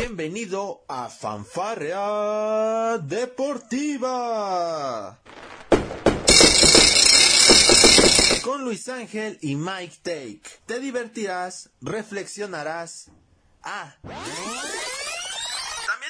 Bienvenido a Fanfarrea Deportiva. Con Luis Ángel y Mike Take. Te divertirás, reflexionarás. Ah. También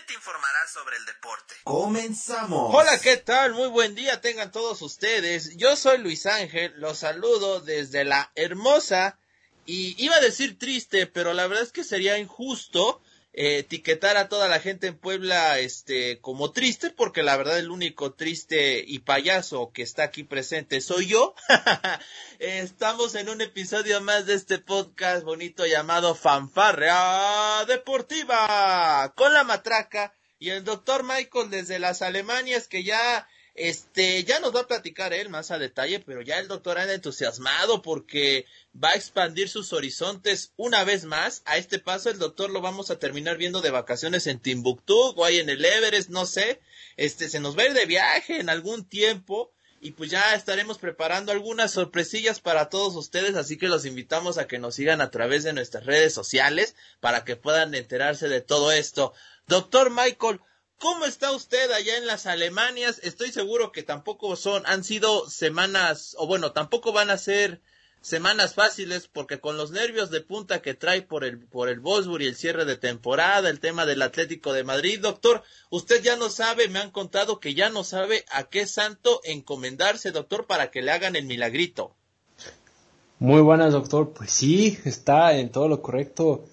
te informarás sobre el deporte. Comenzamos. Hola, ¿qué tal? Muy buen día tengan todos ustedes. Yo soy Luis Ángel, los saludo desde la hermosa y iba a decir triste, pero la verdad es que sería injusto eh, etiquetar a toda la gente en Puebla este como triste porque la verdad el único triste y payaso que está aquí presente soy yo. Estamos en un episodio más de este podcast bonito llamado Fanfarrea Deportiva con la matraca y el doctor Michael desde las Alemanias que ya este, ya nos va a platicar él más a detalle, pero ya el doctor anda entusiasmado porque va a expandir sus horizontes una vez más. A este paso el doctor lo vamos a terminar viendo de vacaciones en Timbuktu o ahí en el Everest, no sé. Este, se nos va a ir de viaje en algún tiempo y pues ya estaremos preparando algunas sorpresillas para todos ustedes, así que los invitamos a que nos sigan a través de nuestras redes sociales para que puedan enterarse de todo esto. Doctor Michael, ¿Cómo está usted allá en las Alemanias? Estoy seguro que tampoco son, han sido semanas, o bueno, tampoco van a ser semanas fáciles, porque con los nervios de punta que trae por el, por el Bosburg y el cierre de temporada, el tema del Atlético de Madrid, doctor, usted ya no sabe, me han contado que ya no sabe a qué santo encomendarse, doctor, para que le hagan el milagrito. Muy buenas, doctor. Pues sí, está en todo lo correcto.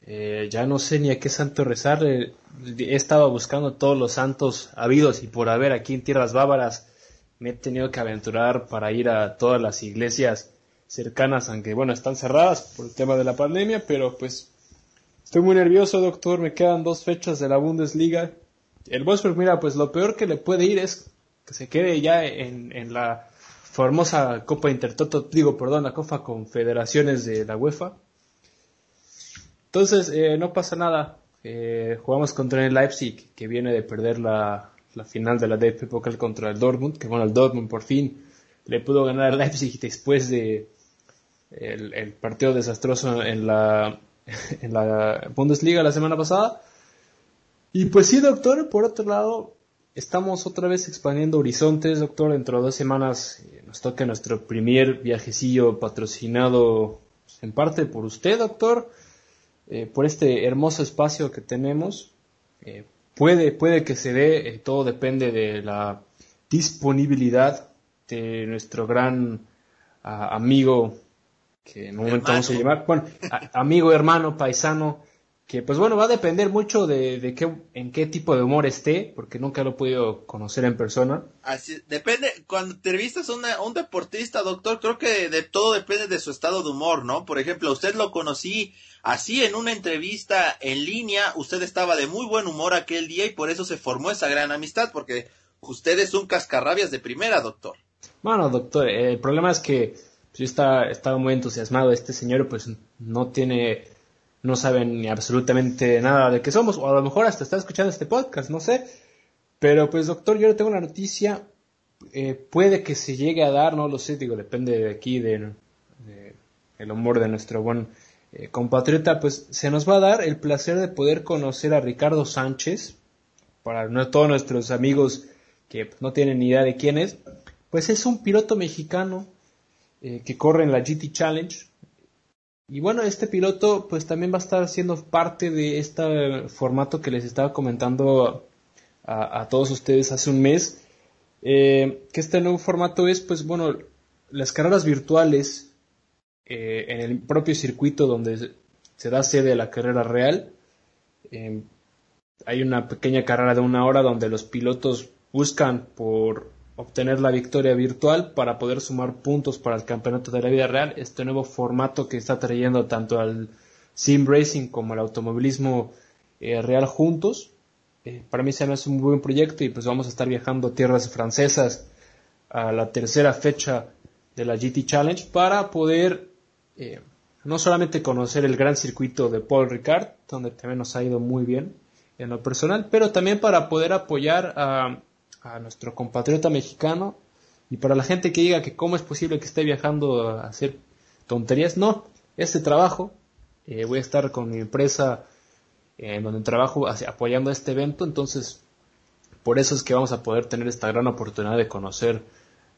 Eh, ya no sé ni a qué santo rezar. He estado buscando todos los santos habidos y por haber aquí en tierras bávaras. Me he tenido que aventurar para ir a todas las iglesias cercanas, aunque bueno, están cerradas por el tema de la pandemia, pero pues estoy muy nervioso, doctor. Me quedan dos fechas de la Bundesliga. El Wolfsburg, mira, pues lo peor que le puede ir es que se quede ya en, la famosa Copa Intertoto, digo, perdón, la Copa Confederaciones de la UEFA entonces, eh, no pasa nada. Eh, jugamos contra el Leipzig, que viene de perder la, final de la DFB Pokal contra el Dortmund, que bueno, el Dortmund por fin le pudo ganar al Leipzig después de el, partido desastroso en la, en la Bundesliga la semana pasada. Y pues sí, doctor, por otro lado, estamos otra vez expandiendo horizontes, doctor. Dentro de dos semanas eh, nos toca nuestro primer viajecillo patrocinado pues, en parte por usted, doctor. Eh, por este hermoso espacio que tenemos. Eh, puede, puede que se dé, eh, todo depende de la disponibilidad de nuestro gran amigo, que en un momento vamos a llamar, bueno, amigo, hermano, paisano, que pues bueno, va a depender mucho de, de, qué, en qué tipo de humor esté, porque nunca lo he podido conocer en persona. Así, depende, cuando entrevistas a, un deportista, doctor, creo que de todo depende de su estado de humor, ¿no? Por ejemplo, usted lo conocí así en una entrevista en línea, usted estaba de muy buen humor aquel día y por eso se formó esa gran amistad, porque usted es un cascarrabias de primera, doctor. Bueno, doctor, el problema es que pues, yo estaba, estaba muy entusiasmado, este señor pues no tiene no saben ni absolutamente nada de qué somos, o a lo mejor hasta está escuchando este podcast, no sé. Pero pues doctor, yo le tengo una noticia, eh, puede que se llegue a dar, no lo sé, digo, depende de aquí, de, el humor de nuestro buen eh, compatriota, pues se nos va a dar el placer de poder conocer a Ricardo Sánchez, para no, todos nuestros amigos que no tienen ni idea de quién es, pues es un piloto mexicano eh, que corre en la GT Challenge, y bueno, este piloto pues también va a estar siendo parte de este formato que les estaba comentando a, todos ustedes hace un mes. Eh, que este nuevo formato es pues bueno, las carreras virtuales eh, en el propio circuito donde se da sede a la carrera real. Eh, hay una pequeña carrera de una hora donde los pilotos buscan por obtener la victoria virtual para poder sumar puntos para el campeonato de la vida real, este nuevo formato que está trayendo tanto al sim racing como al automovilismo eh, real juntos. Eh, para mí se me hace un buen proyecto y pues vamos a estar viajando a tierras francesas a la tercera fecha de la GT Challenge para poder eh, no solamente conocer el gran circuito de Paul Ricard, donde también nos ha ido muy bien en lo personal, pero también para poder apoyar a a nuestro compatriota mexicano y para la gente que diga que cómo es posible que esté viajando a hacer tonterías, no, este trabajo, eh, voy a estar con mi empresa en donde trabajo apoyando este evento, entonces por eso es que vamos a poder tener esta gran oportunidad de conocer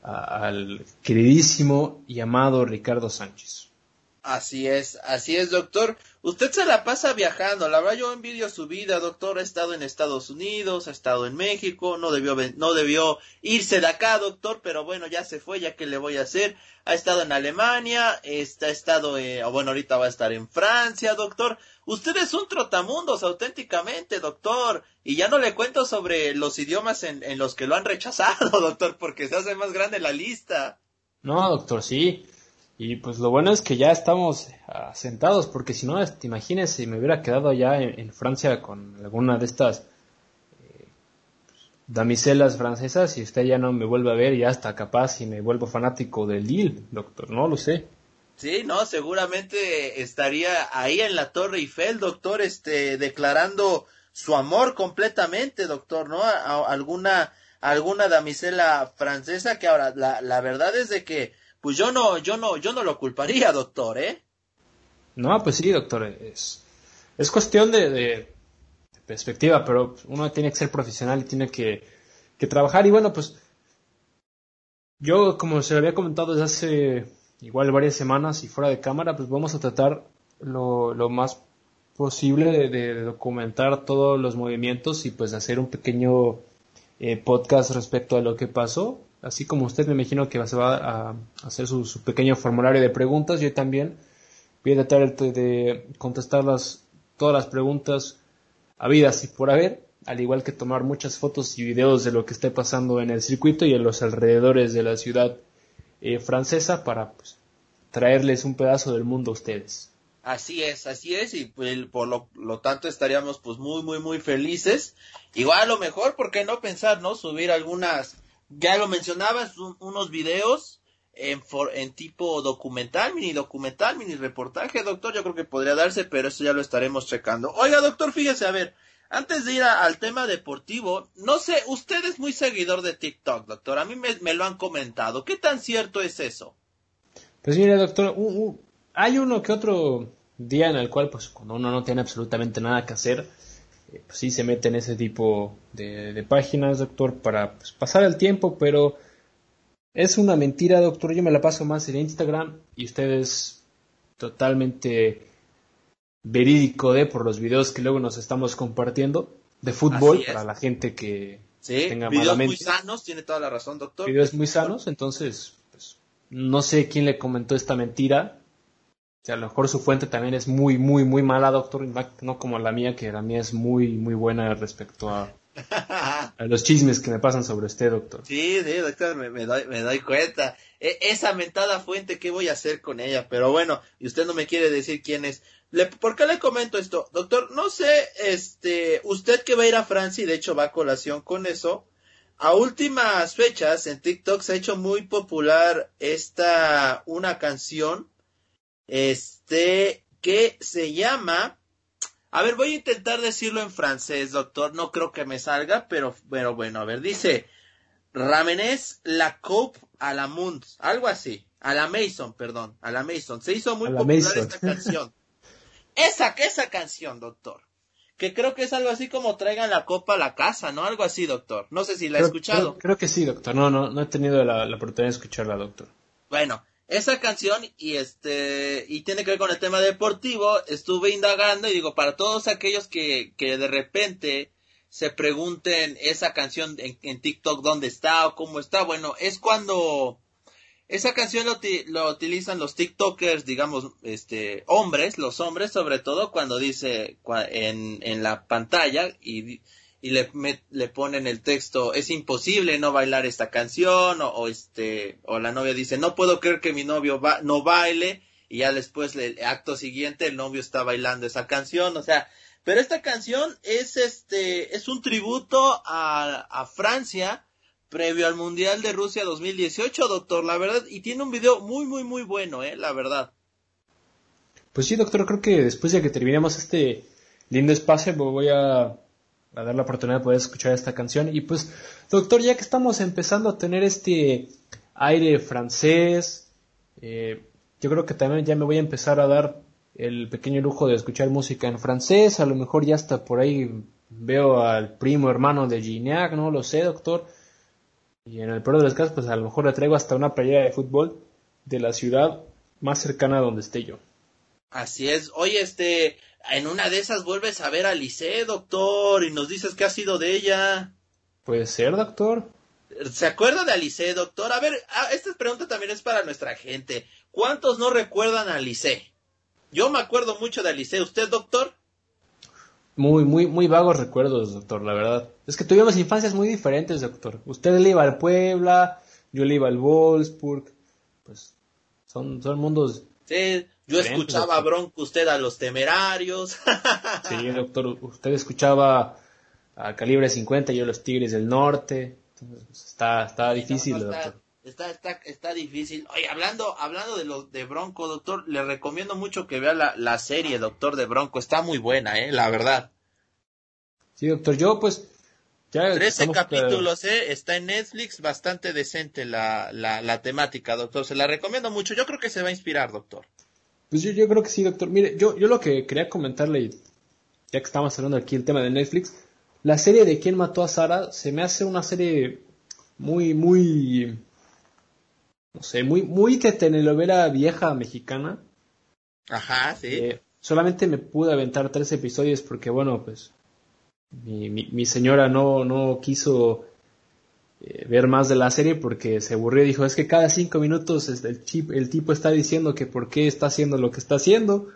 al queridísimo y amado Ricardo Sánchez. Así es, así es, doctor. Usted se la pasa viajando. La verdad, yo envidio su vida, doctor. Ha estado en Estados Unidos, ha estado en México. No debió, no debió irse de acá, doctor, pero bueno, ya se fue, ya que le voy a hacer. Ha estado en Alemania, está, ha estado, eh, bueno, ahorita va a estar en Francia, doctor. Usted es un trotamundos auténticamente, doctor. Y ya no le cuento sobre los idiomas en, en los que lo han rechazado, doctor, porque se hace más grande la lista. No, doctor, sí. Y pues lo bueno es que ya estamos asentados, porque si no, te imagines si me hubiera quedado ya en, Francia con alguna de estas eh, damiselas francesas y usted ya no me vuelve a ver, ya hasta capaz y me vuelvo fanático del Lille, doctor, no lo sé. Sí, no, seguramente estaría ahí en la Torre Eiffel, doctor, este, declarando su amor completamente, doctor, ¿no? A, alguna, alguna damisela francesa que ahora, la, la verdad es de que pues yo no, yo no, yo no lo culparía, doctor, ¿eh? No, pues sí, doctor, es, es cuestión de, perspectiva, pero uno tiene que ser profesional y tiene que, trabajar. Y bueno, pues yo, como se lo había comentado desde hace igual varias semanas y fuera de cámara, pues vamos a tratar lo, lo más posible de, documentar todos los movimientos y pues hacer un pequeño eh, podcast respecto a lo que pasó así como usted me imagino que se va a hacer su, pequeño formulario de preguntas, yo también voy a tratar de contestar todas las preguntas habidas y por haber, al igual que tomar muchas fotos y videos de lo que esté pasando en el circuito y en los alrededores de la ciudad eh, francesa para pues, traerles un pedazo del mundo a ustedes. Así es, así es, y pues, por lo, lo, tanto estaríamos pues muy, muy, muy felices. Igual a lo mejor, ¿por qué no pensar, no? Subir algunas ya lo mencionabas, unos videos en, en tipo documental, mini documental, mini reportaje, doctor, yo creo que podría darse, pero eso ya lo estaremos checando. Oiga, doctor, fíjese, a ver, antes de ir al tema deportivo, no sé, usted es muy seguidor de TikTok, doctor, a mí me, lo han comentado, ¿qué tan cierto es eso? Pues mire, doctor, hay uno que otro día en el cual, pues, cuando uno no tiene absolutamente nada que hacer, eh, pues sí se mete en ese tipo de, páginas, doctor, para pues, pasar el tiempo, pero es una mentira, doctor. Yo me la paso más en Instagram y usted es totalmente verídico de por los videos que luego nos estamos compartiendo de fútbol para la gente que sí, tenga videos muy sanos, tiene toda la razón, doctor. Videos muy sanos, entonces pues, no sé quién le comentó esta mentira, sea, a lo mejor su fuente también es muy, muy, muy mala, doctor, no como la mía, que la mía es muy, muy buena respecto a, los chismes que me pasan sobre usted, doctor. Sí, sí, doctor, me, doy, me doy cuenta. E, esa mentada fuente, ¿qué voy a hacer con ella? Pero bueno, y usted no me quiere decir quién es. ¿Por qué le comento esto? Doctor, no sé, este, usted que va a ir a Francia y de hecho va a colación con eso, a últimas fechas en TikTok se ha hecho muy popular esta, una canción este, que se llama, a ver, voy a intentar decirlo en francés, doctor, no creo que me salga, pero, pero bueno, a ver, dice, Ramenes la coupe a la Mund, algo así, a la Mason, perdón, a la Mason, se hizo muy popular esta canción. esa, esa canción, doctor que creo que es algo así como traigan la copa a la casa, ¿no? Algo así, doctor. No sé si la he escuchado. Creo, que sí, doctor. No, no, no he tenido la, la, oportunidad de escucharla, doctor. Bueno, esa canción y este y tiene que ver con el tema deportivo estuve indagando y digo para todos aquellos que, que de repente se pregunten esa canción en, TikTok dónde está o cómo está bueno es cuando esa canción lo, lo, utilizan los TikTokers digamos este hombres los hombres sobre todo cuando dice en, en la pantalla y y le, le ponen el texto, es imposible no bailar esta canción, o, este, o la novia dice, no puedo creer que mi novio no baile, y ya después, el acto siguiente, el novio está bailando esa canción, o sea, pero esta canción es este, es un tributo a, a Francia, previo al Mundial de Rusia 2018, doctor, la verdad, y tiene un video muy, muy, muy bueno, eh, la verdad. Pues sí, doctor, creo que después de que terminemos este lindo espacio, voy a a dar la oportunidad de poder escuchar esta canción. Y pues, doctor, ya que estamos empezando a tener este aire francés, eh, yo creo que también ya me voy a empezar a dar el pequeño lujo de escuchar música en francés, a lo mejor ya hasta por ahí veo al primo hermano de Gignac, no lo sé, doctor. Y en el peor de los casos, pues a lo mejor le traigo hasta una playera de fútbol de la ciudad más cercana a donde esté yo. Así es. Oye, este, en una de esas vuelves a ver a Lice, doctor, y nos dices qué ha sido de ella. Puede ser, doctor. ¿Se acuerda de Alice, doctor? A ver, ah, esta pregunta también es para nuestra gente. ¿Cuántos no recuerdan a Alice? Yo me acuerdo mucho de Alice. ¿Usted, doctor? Muy, muy, muy vagos recuerdos, doctor, la verdad. Es que tuvimos infancias muy diferentes, doctor. Usted le iba al Puebla, yo le iba al Wolfsburg. Pues son, son mundos. Sí, yo escuchaba a Bronco, usted a los temerarios. sí, doctor, usted escuchaba a Calibre 50, yo a los Tigres del Norte. Pues, está, está difícil, doctor. Está, está, está difícil. Oye, hablando, hablando de los de Bronco, doctor, le recomiendo mucho que vea la, la serie, doctor, de Bronco. Está muy buena, eh, la verdad. Sí, doctor, yo pues ya 13 capítulos, eh, está en Netflix, bastante decente la, la, la, temática, doctor. Se la recomiendo mucho. Yo creo que se va a inspirar, doctor. Pues yo, yo creo que sí, doctor. Mire, yo, yo lo que quería comentarle, ya que estamos hablando aquí el tema de Netflix, la serie de quién mató a Sara se me hace una serie muy, muy, no sé, muy, muy de telenovela vieja mexicana. Ajá, sí. Eh, solamente me pude aventar tres episodios porque, bueno, pues mi, mi, señora no, no quiso eh, ver más de la serie porque se aburrió y dijo, es que cada cinco minutos el, chip, el tipo está diciendo que por qué está haciendo lo que está haciendo.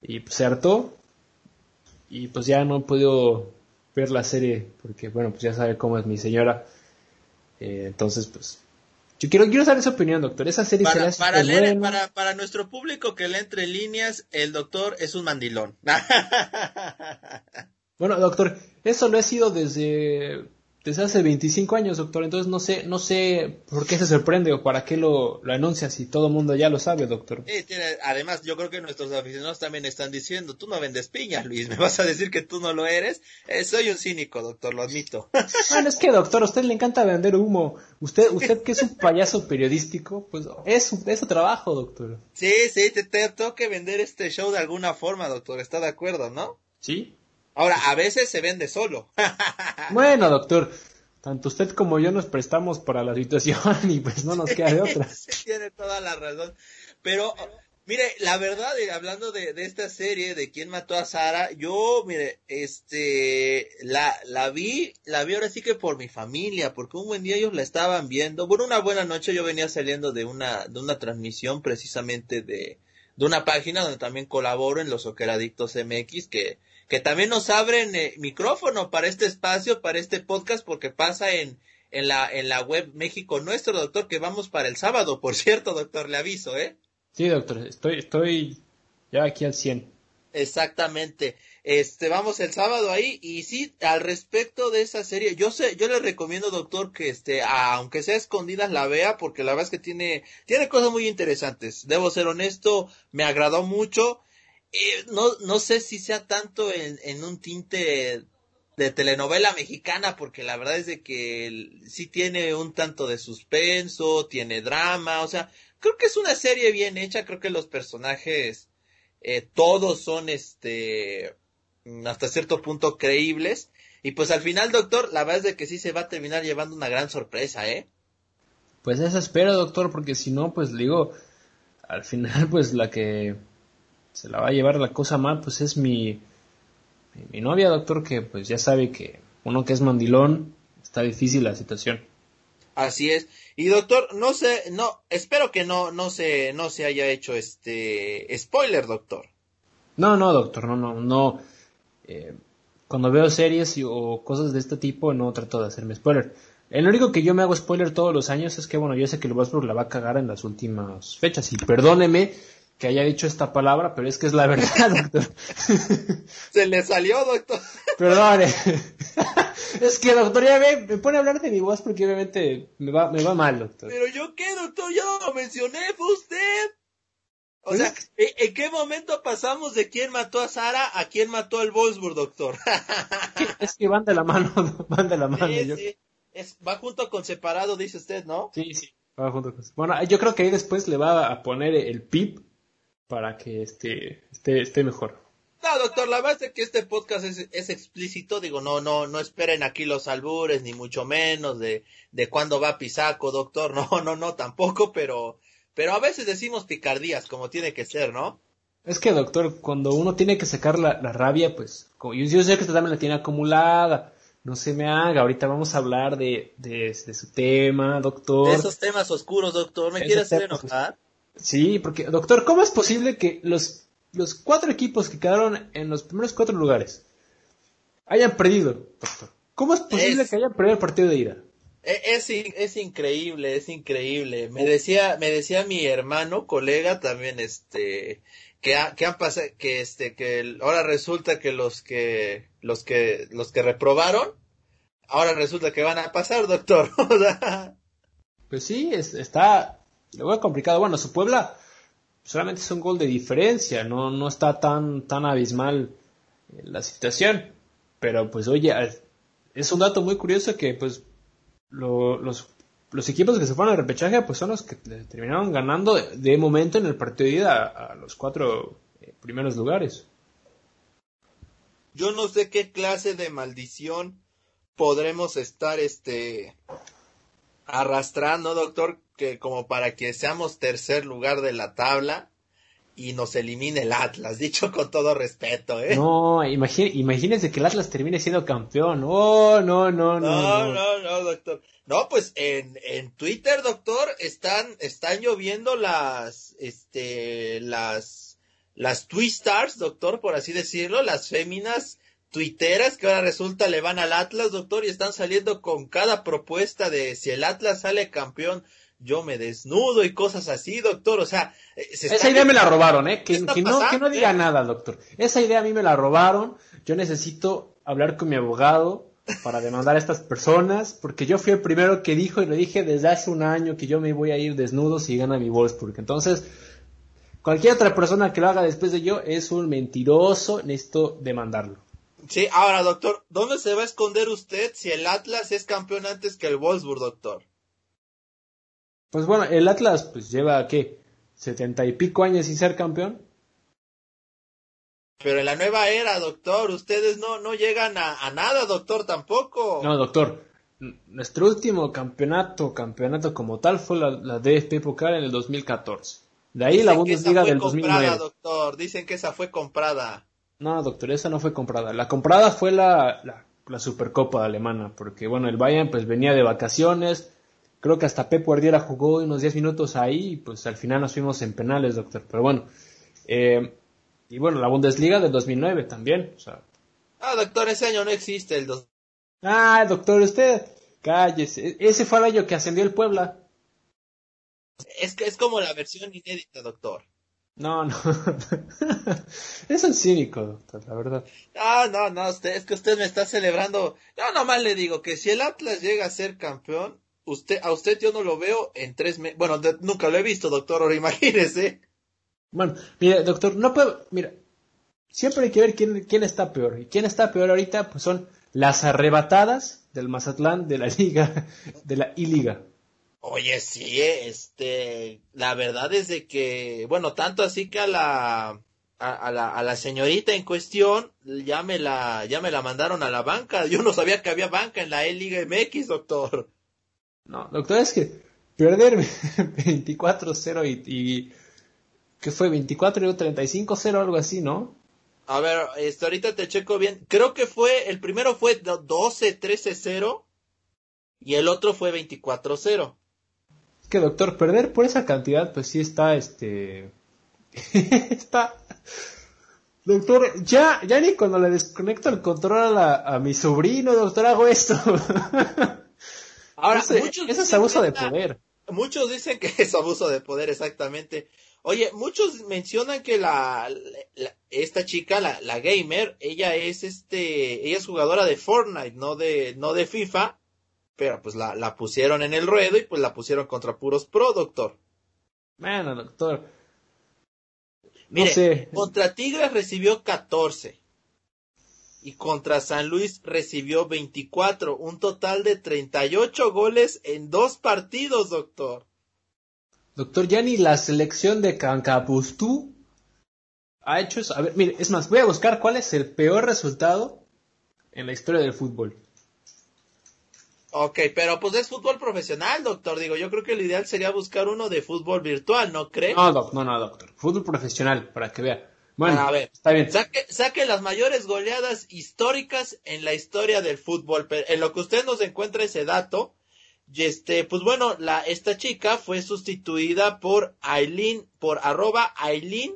Y pues se hartó. Y pues ya no he podido ver la serie, porque bueno, pues ya sabe cómo es mi señora. Eh, entonces, pues, yo quiero, quiero saber su opinión, doctor. Esa serie para, para, leer, para, para nuestro público que lee entre líneas, el doctor es un mandilón. bueno, doctor, eso lo he sido desde desde hace 25 años, doctor. Entonces no sé, no sé por qué se sorprende o para qué lo, lo anuncia si todo el mundo ya lo sabe, doctor. además, yo creo que nuestros aficionados también están diciendo, tú no vendes piñas, Luis, me vas a decir que tú no lo eres. Eh, soy un cínico, doctor, lo admito. bueno, es que, doctor, a usted le encanta vender humo. Usted, usted que es un payaso periodístico, pues es su, es su trabajo, doctor. Sí, sí, te, te tengo que vender este show de alguna forma, doctor. ¿Está de acuerdo, no? Sí. Ahora, a veces se vende solo. bueno, doctor, tanto usted como yo nos prestamos para la situación y pues no nos queda de otra. tiene toda la razón. Pero, mire, la verdad, eh, hablando de, esta serie de quién mató a Sara, yo, mire, este, la, la vi, la vi ahora sí que por mi familia, porque un buen día ellos la estaban viendo. Bueno, una buena noche yo venía saliendo de una, de una transmisión precisamente de, de una página donde también colaboro en los Oqueradictos MX, que que también nos abren eh, micrófono para este espacio, para este podcast, porque pasa en, en, la, en la web México Nuestro, doctor, que vamos para el sábado, por cierto, doctor, le aviso, ¿eh? Sí, doctor, estoy, estoy ya aquí al 100. Exactamente. Este, vamos el sábado ahí y sí, al respecto de esa serie, yo sé, yo le recomiendo, doctor, que este, aunque sea escondida, la vea porque la verdad es que tiene, tiene cosas muy interesantes. Debo ser honesto, me agradó mucho eh, no, no sé si sea tanto en, en, un tinte de telenovela mexicana, porque la verdad es de que sí tiene un tanto de suspenso, tiene drama, o sea, creo que es una serie bien hecha, creo que los personajes eh, todos son este hasta cierto punto creíbles y pues al final doctor la verdad es de que sí se va a terminar llevando una gran sorpresa eh pues eso espero doctor porque si no pues digo al final pues la que se la va a llevar la cosa mal, pues es mi, mi novia, doctor, que pues ya sabe que uno que es mandilón, está difícil la situación. Así es. Y doctor, no sé, no, espero que no, no se, no se haya hecho este spoiler, doctor. No, no, doctor, no, no, no. Eh, cuando veo series o cosas de este tipo, no trato de hacerme spoiler. El único que yo me hago spoiler todos los años es que, bueno, yo sé que el Wolfsburg la va a cagar en las últimas fechas. Y perdóneme que haya dicho esta palabra, pero es que es la verdad, doctor. Se le salió, doctor. Perdón. es que, doctor, ya me, me, pone a hablar de mi voz porque obviamente me va, me va mal, doctor. Pero yo qué, doctor, yo no lo mencioné, fue usted. O sea, ¿en qué momento pasamos de quién mató a Sara a quién mató al Wolfsburg, doctor? es que van de la mano, van de la mano. Sí, sí. Es, va junto con separado, dice usted, ¿no? Sí, sí, va junto con Bueno, yo creo que ahí después le va a poner el pip para que este, esté, esté mejor. No, doctor, la verdad es que este podcast es, es, explícito, digo, no, no, no esperen aquí los albures, ni mucho menos de, de cuándo va Pisaco, doctor, no, no, no, tampoco, pero, pero a veces decimos picardías, como tiene que ser, ¿no? Es que, doctor, cuando uno tiene que sacar la, la rabia, pues, como yo, yo, sé que usted también la tiene acumulada, no se me haga, ahorita vamos a hablar de, de, de su tema, doctor. De esos temas oscuros, doctor, ¿me quiere hacer enojar? Sí, porque, doctor, ¿cómo es posible que los los cuatro equipos que quedaron en los primeros cuatro lugares hayan perdido, doctor. ¿Cómo es posible que hayan perdido el partido de ida? E, es, es, increíble, es increíble. Me decía, me decía mi hermano, colega también, este, que, que han pasado, que este, que ahora resulta que los que, los que, los que reprobaron, ahora resulta que van a pasar, doctor. pues sí, está, luego complicado. Bueno, su Puebla, solamente es un gol de diferencia, no, no está tan, tan abismal la situación. Pero pues oye, es un dato muy curioso que pues los, los equipos que se fueron al repechaje pues son los que terminaron ganando de, momento en el partido de ida a, los cuatro eh, primeros lugares. Yo no sé qué clase de maldición podremos estar este arrastrando, doctor, que como para que seamos tercer lugar de la tabla y nos elimine el Atlas, dicho con todo respeto, ¿eh? No, imagínense que el Atlas termine siendo campeón. Oh, no, no, no. No, no, no, doctor. No, pues en, en Twitter, doctor, están, están lloviendo las, este, las, las Twistars, doctor, por así decirlo, las féminas tuiteras que ahora resulta le van al Atlas, doctor, y están saliendo con cada propuesta de si el Atlas sale campeón, yo me desnudo y cosas así, doctor. O sea, eh, esa idea me la robaron, ¿eh? Que, no, que no diga nada, doctor. Esa idea a mí me la robaron. Yo necesito hablar con mi abogado para demandar a estas personas, porque yo fui el primero que dijo y lo dije desde hace un año que yo me voy a ir desnudo si gana mi Wolfsburg. Entonces, cualquier otra persona que lo haga después de yo es un mentiroso, necesito demandarlo. Sí, ahora, doctor, ¿dónde se va a esconder usted si el Atlas es campeón antes que el Wolfsburg, doctor? Pues bueno, el Atlas pues lleva, ¿qué? ¿Setenta y pico años sin ser campeón? Pero en la nueva era, doctor, ustedes no, no llegan a, nada, doctor, tampoco. No, doctor. Nuestro último campeonato, campeonato como tal, fue la, la DFP Pokal en el 2014. De ahí la Bundesliga del 2009. Comprada, doctor. Dicen que esa fue comprada. No, doctor, esa no fue comprada. La comprada fue la, la, la Supercopa alemana, porque bueno, el Bayern pues venía de vacaciones, Creo que hasta Pep Guardiola jugó unos 10 minutos ahí y pues al final nos fuimos en penales, doctor. Pero bueno, eh, y bueno, la Bundesliga del 2009 también. O sea. Ah, doctor, ese año no existe el dos. Ah, doctor, usted, cállese. Ese fue el año que ascendió el Puebla. Es que es como la versión inédita, doctor. No, no. es un cínico, doctor, la verdad. Ah, no, no, usted, es que usted me está celebrando. No, nomás le digo que si el Atlas llega a ser campeón, usted, a usted yo no lo veo en tres meses. Bueno, nunca lo he visto, doctor, ahora imagínese. Bueno, mire, doctor, no puedo, mira, siempre hay que ver quién, quién está peor. Y quién está peor ahorita, pues son las arrebatadas del Mazatlán de la Liga, de la I-Liga. Oye, sí, este, la verdad es de que, bueno, tanto así que a la, a, la, a la señorita en cuestión ya me la, ya me la mandaron a la banca. Yo no sabía que había banca en la E-Liga MX, doctor. No, doctor, es que perder 24-0 y, y, ¿Qué fue? 24 y 35-0, algo así, ¿no? A ver, este, ahorita te checo bien. Creo que fue, el primero fue 12-13-0 y el otro fue 24-0. Es que, doctor, perder por esa cantidad, pues sí está, este... está... Doctor, ya, ya ni cuando le desconecto el control a, a mi sobrino, doctor, hago esto. Ahora, muchos eso es abuso de poder. Muchos dicen que es abuso de poder, exactamente. Oye, muchos mencionan que la, esta chica, la, la, gamer, ella es este, ella es jugadora de Fortnite, no de, no de FIFA, pero pues la, la pusieron en el ruedo y pues la pusieron contra puros pro, doctor. Bueno, doctor. Mire, contra Tigres recibió 14 y contra San Luis recibió 24, un total de 38 goles en dos partidos, doctor. Doctor, ya ni la selección de Cancapustú ha hecho eso. A ver, mire, es más, voy a buscar cuál es el peor resultado en la historia del fútbol. Ok, pero pues es fútbol profesional, doctor. Digo, yo creo que lo ideal sería buscar uno de fútbol virtual, ¿no cree? No, doc, no, no, doctor. Fútbol profesional, para que vea. Bueno, a ver, está bien. Saque, saque las mayores goleadas históricas en la historia del fútbol. Pero en lo que usted nos encuentra ese dato, y este, pues bueno, la, esta chica fue sustituida por Aileen, por arroba Aileen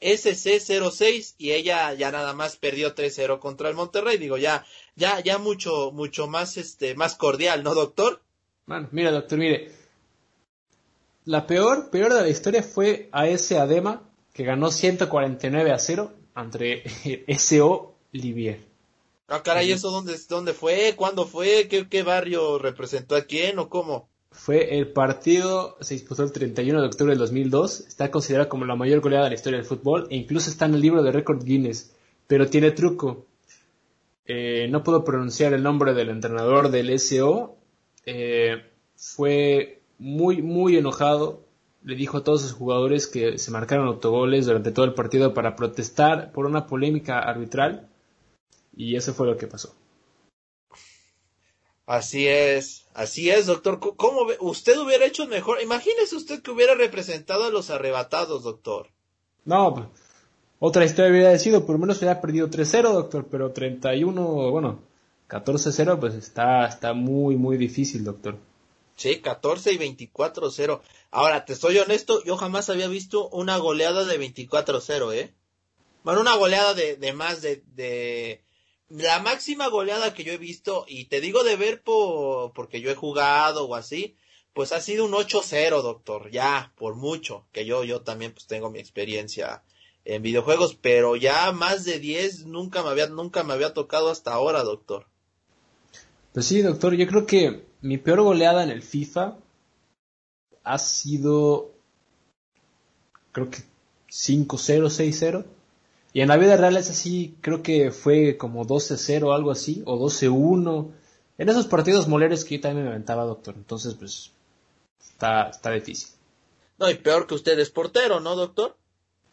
SC06 y ella ya nada más perdió 3-0 contra el Monterrey. Digo, ya, ya, ya mucho, mucho más, este, más cordial, ¿no, doctor? Bueno, mira, doctor, mire. La peor, peor de la historia fue a ese Adema que ganó 149 a 0 ante SO Livier. Ah, caray, ¿eso dónde, dónde fue? ¿Cuándo fue? ¿Qué, ¿Qué barrio representó a quién o cómo? Fue el partido, se disputó el 31 de octubre del 2002, está considerado como la mayor goleada de la historia del fútbol e incluso está en el libro de récord Guinness, pero tiene truco. Eh, no puedo pronunciar el nombre del entrenador del SO, eh, fue muy, muy enojado, le dijo a todos sus jugadores que se marcaron autogoles durante todo el partido para protestar por una polémica arbitral y eso fue lo que pasó. Así es, así es, doctor. ¿Cómo usted hubiera hecho mejor? Imagínese usted que hubiera representado a los arrebatados, doctor. No, otra historia hubiera sido, por lo menos hubiera perdido 3-0, doctor, pero 31, bueno, 14-0, pues está, está muy, muy difícil, doctor. Sí, 14 y 24-0. Ahora, te soy honesto, yo jamás había visto una goleada de 24-0, ¿eh? Bueno, una goleada de, de más de, de, la máxima goleada que yo he visto, y te digo de ver por, porque yo he jugado o así, pues ha sido un 8-0, doctor, ya, por mucho, que yo, yo también pues tengo mi experiencia en videojuegos, pero ya más de 10 nunca me había, nunca me había tocado hasta ahora, doctor. Pues sí, doctor, yo creo que mi peor goleada en el FIFA ha sido, creo que 5-0, 6-0. Y en la vida real es así, creo que fue como 12-0 algo así, o 12-1. En esos partidos moleres que yo también me aventaba, doctor. Entonces, pues, está, está difícil. No, y peor que usted es portero, ¿no, doctor?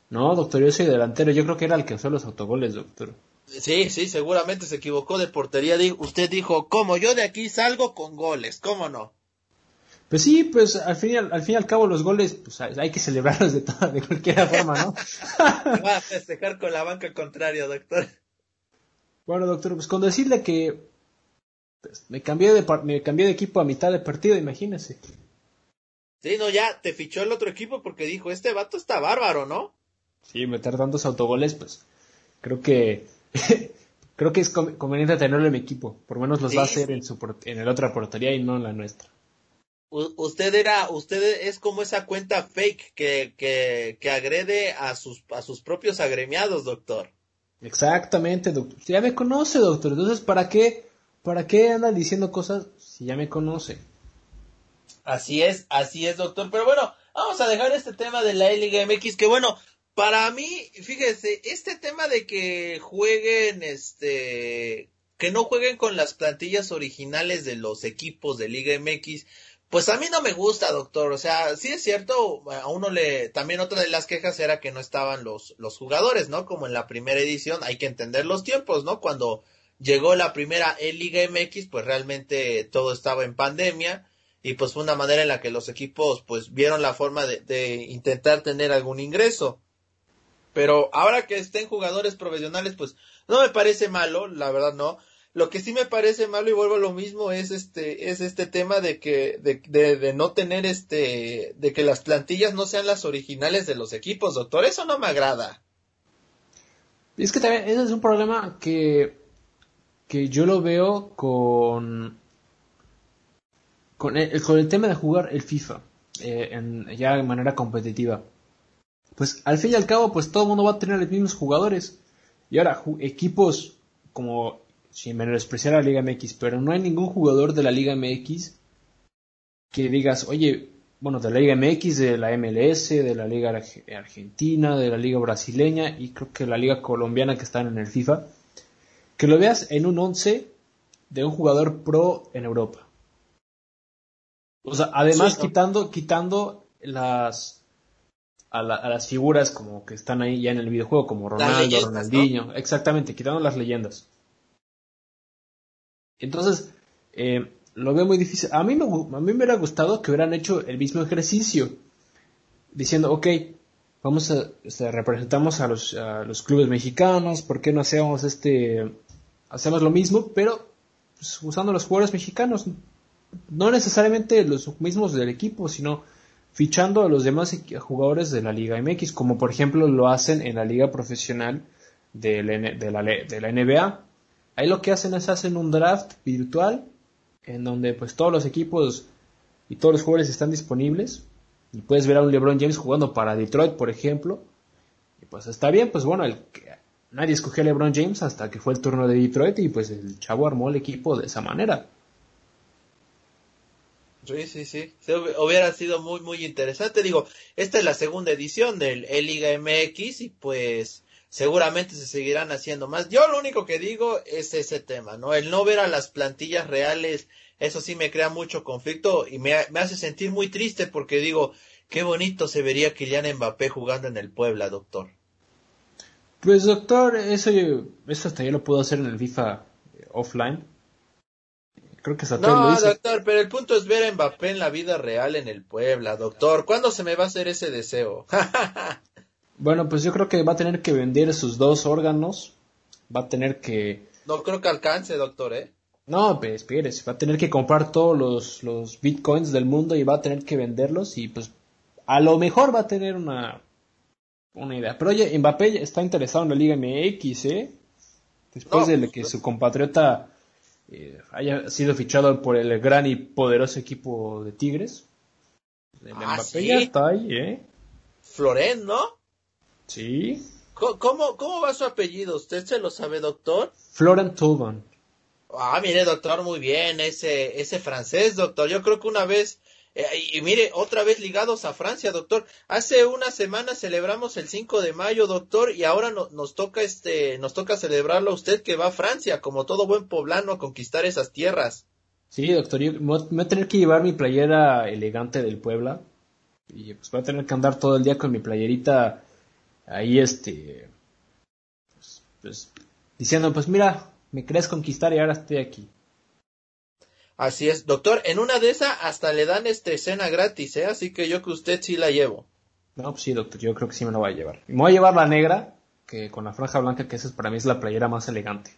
No, doctor, yo soy delantero. Yo creo que era el que usó los autogoles, doctor. Sí, sí, seguramente se equivocó de portería. Usted dijo, ¿cómo? Yo de aquí salgo con goles, ¿cómo no? Pues sí, pues al fin, al, fin y al cabo los goles pues hay que celebrarlos de toda, de cualquier forma, ¿no? Va a festejar con la banca contraria, doctor. Bueno, doctor, pues con decirle que pues, me cambié de me cambié de equipo a mitad de partido, imagínese. Sí, no, ya te fichó el otro equipo porque dijo, este vato está bárbaro, ¿no? Sí, meter tantos autogoles, pues creo que creo que es conveniente tenerlo en mi equipo, por lo menos los va a hacer en su en el otra portería y no en la nuestra usted era, usted es como esa cuenta fake que, que, que agrede a sus, a sus propios agremiados, doctor. Exactamente, doctor. Ya me conoce, doctor. Entonces, ¿para qué, para qué anda diciendo cosas si ya me conoce? Así es, así es, doctor. Pero bueno, vamos a dejar este tema de la Liga MX, que bueno, para mí, fíjese, este tema de que jueguen, este, que no jueguen con las plantillas originales de los equipos de Liga MX, pues a mí no me gusta, doctor. O sea, sí es cierto, a uno le, también otra de las quejas era que no estaban los, los jugadores, ¿no? Como en la primera edición, hay que entender los tiempos, ¿no? Cuando llegó la primera Liga MX, pues realmente todo estaba en pandemia y pues fue una manera en la que los equipos pues vieron la forma de, de intentar tener algún ingreso. Pero ahora que estén jugadores profesionales, pues no me parece malo, la verdad no. Lo que sí me parece malo y vuelvo a lo mismo es este, es este tema de que, de, no tener este, de que las plantillas no sean las originales de los equipos, doctor. Eso no me agrada. Es que también ese es un problema que, que yo lo veo con, con el, con el tema de jugar el FIFA, eh, en, ya de manera competitiva. Pues al fin y al cabo, pues todo el mundo va a tener los mismos jugadores. Y ahora, equipos como sin menospreciar a la Liga MX, pero no hay ningún jugador de la Liga MX que digas, oye, bueno, de la Liga MX, de la MLS, de la Liga Argentina, de la Liga Brasileña y creo que la Liga Colombiana que están en el FIFA, que lo veas en un 11 de un jugador pro en Europa. O sea, además quitando, quitando las, a, las figuras como que están ahí ya en el videojuego, como Ronaldo, Ronaldinho, exactamente, quitando las leyendas. Entonces, eh, lo veo muy difícil. A mí, me, a mí me hubiera gustado que hubieran hecho el mismo ejercicio, diciendo, ok, vamos a, este, representamos a los, a los clubes mexicanos, ¿por qué no hacemos este, hacemos lo mismo, pero pues, usando los jugadores mexicanos? No necesariamente los mismos del equipo, sino fichando a los demás jugadores de la Liga MX, como por ejemplo lo hacen en la Liga Profesional de la, NBA. Ahí lo que hacen es hacen un draft virtual en donde pues todos los equipos y todos los jugadores están disponibles y puedes ver a un LeBron James jugando para Detroit, por ejemplo. Y pues está bien, pues bueno, el nadie escogió a LeBron James hasta que fue el turno de Detroit y pues el chavo armó el equipo de esa manera. Sí, sí, sí. hubiera sido muy, muy interesante. Digo, esta es la segunda edición del E Liga MX y pues seguramente se seguirán haciendo más. Yo lo único que digo es ese tema, ¿no? El no ver a las plantillas reales, eso sí me crea mucho conflicto y me, hace sentir muy triste porque digo, qué bonito se vería Kylian Mbappé jugando en el Puebla, doctor. Pues doctor, eso, eso hasta yo lo puedo hacer en el FIFA offline. Creo que No, doctor, pero el punto es ver a Mbappé en la vida real en el Puebla, doctor. ¿Cuándo se me va a hacer ese deseo? Bueno, pues yo creo que va a tener que vender sus dos órganos. Va a tener que. No creo que alcance, doctor, ¿eh? No, pues espérese. Va a tener que comprar todos los, los bitcoins del mundo y va a tener que venderlos. Y pues a lo mejor va a tener una, una idea. Pero oye, Mbappé está interesado en la Liga MX, ¿eh? Después de que su compatriota eh, haya sido fichado por el gran y poderoso equipo de Tigres. Ah, Mbappé ya está ahí, ¿eh? Florent, ¿no? Sí. ¿Cómo, ¿Cómo va su apellido? ¿Usted se lo sabe, doctor? Florent Thauvin. Ah, mire, doctor, muy bien, ese, ese francés, doctor. Yo creo que una vez, eh, y mire, otra vez ligados a Francia, doctor. Hace una semana celebramos el 5 de mayo, doctor, y ahora nos toca este, nos toca celebrarlo a usted que va a Francia, como todo buen poblano, a conquistar esas tierras. Sí, doctor, yo me voy a tener que llevar mi playera elegante del Puebla. Y pues voy a tener que andar todo el día con mi playerita ahí este, pues, pues, diciendo, pues mira, me crees conquistar y ahora estoy aquí. Así es, doctor, en una de esas hasta le dan este cena gratis, ¿eh? Así que yo que usted sí la llevo. No, pues sí, doctor, yo creo que sí me lo voy a llevar. Me voy a llevar la negra, que con la franja blanca, que esa es, para mí es la playera más elegante.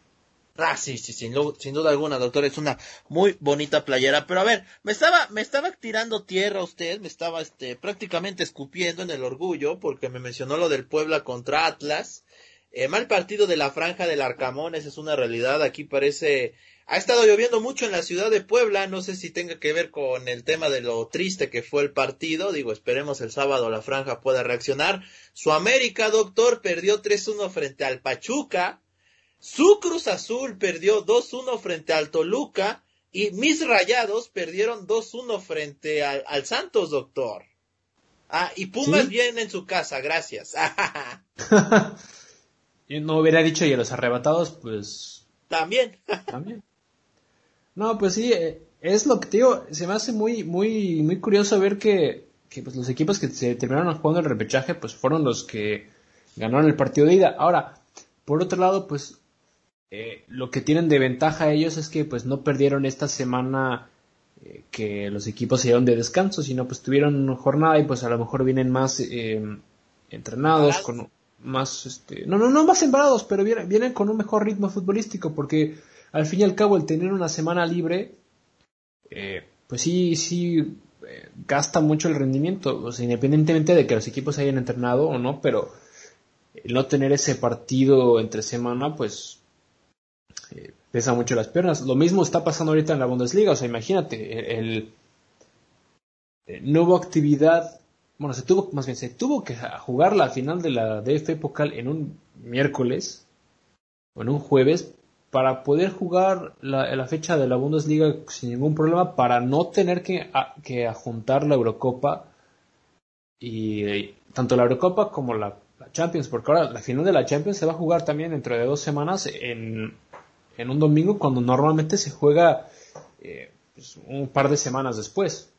Ah, sí, sí, sin, sin, duda alguna, doctor, es una muy bonita playera. Pero a ver, me estaba, me estaba tirando tierra usted, me estaba este, prácticamente escupiendo en el orgullo, porque me mencionó lo del Puebla contra Atlas. Eh, mal partido de la franja del Arcamón, esa es una realidad. Aquí parece, ha estado lloviendo mucho en la ciudad de Puebla, no sé si tenga que ver con el tema de lo triste que fue el partido. Digo, esperemos el sábado la franja pueda reaccionar. Su América, doctor, perdió 3-1 frente al Pachuca su Cruz Azul perdió 2-1 frente al Toluca y mis Rayados perdieron 2-1 frente al, Santos, doctor. Ah, y Pumas viene en su casa, gracias. Yo no hubiera dicho y a los arrebatados, pues. También. También. No, pues sí, eh, es lo que te digo, se me hace muy, muy, muy curioso ver que, que pues, los equipos que se terminaron jugando el repechaje, pues fueron los que ganaron el partido de ida. Ahora, por otro lado, pues eh, lo que tienen de ventaja ellos es que pues no perdieron esta semana eh, que los equipos se dieron de descanso, sino pues tuvieron jornada y pues a lo mejor vienen más eh, entrenados, con más, este, no, no, no más embarados, pero vienen, vienen con un mejor ritmo futbolístico, porque al fin y al cabo el tener una semana libre, pues sí, sí, gasta mucho el rendimiento, o sea, independientemente de que los equipos hayan entrenado o no, pero el no tener ese partido entre semana, pues eh, pesa mucho las piernas. Lo mismo está pasando ahorita en la Bundesliga, o sea, imagínate, el, no hubo actividad, bueno, se tuvo, más bien, se tuvo que jugar la final de la DF Pokal en un miércoles o en un jueves para poder jugar la, la fecha de la Bundesliga sin ningún problema, para no tener que, que ajuntar la Eurocopa y tanto la Eurocopa como la, la, Champions, porque ahora la final de la Champions se va a jugar también dentro de dos semanas en, en un domingo cuando normalmente se juega eh, pues, un par de semanas después.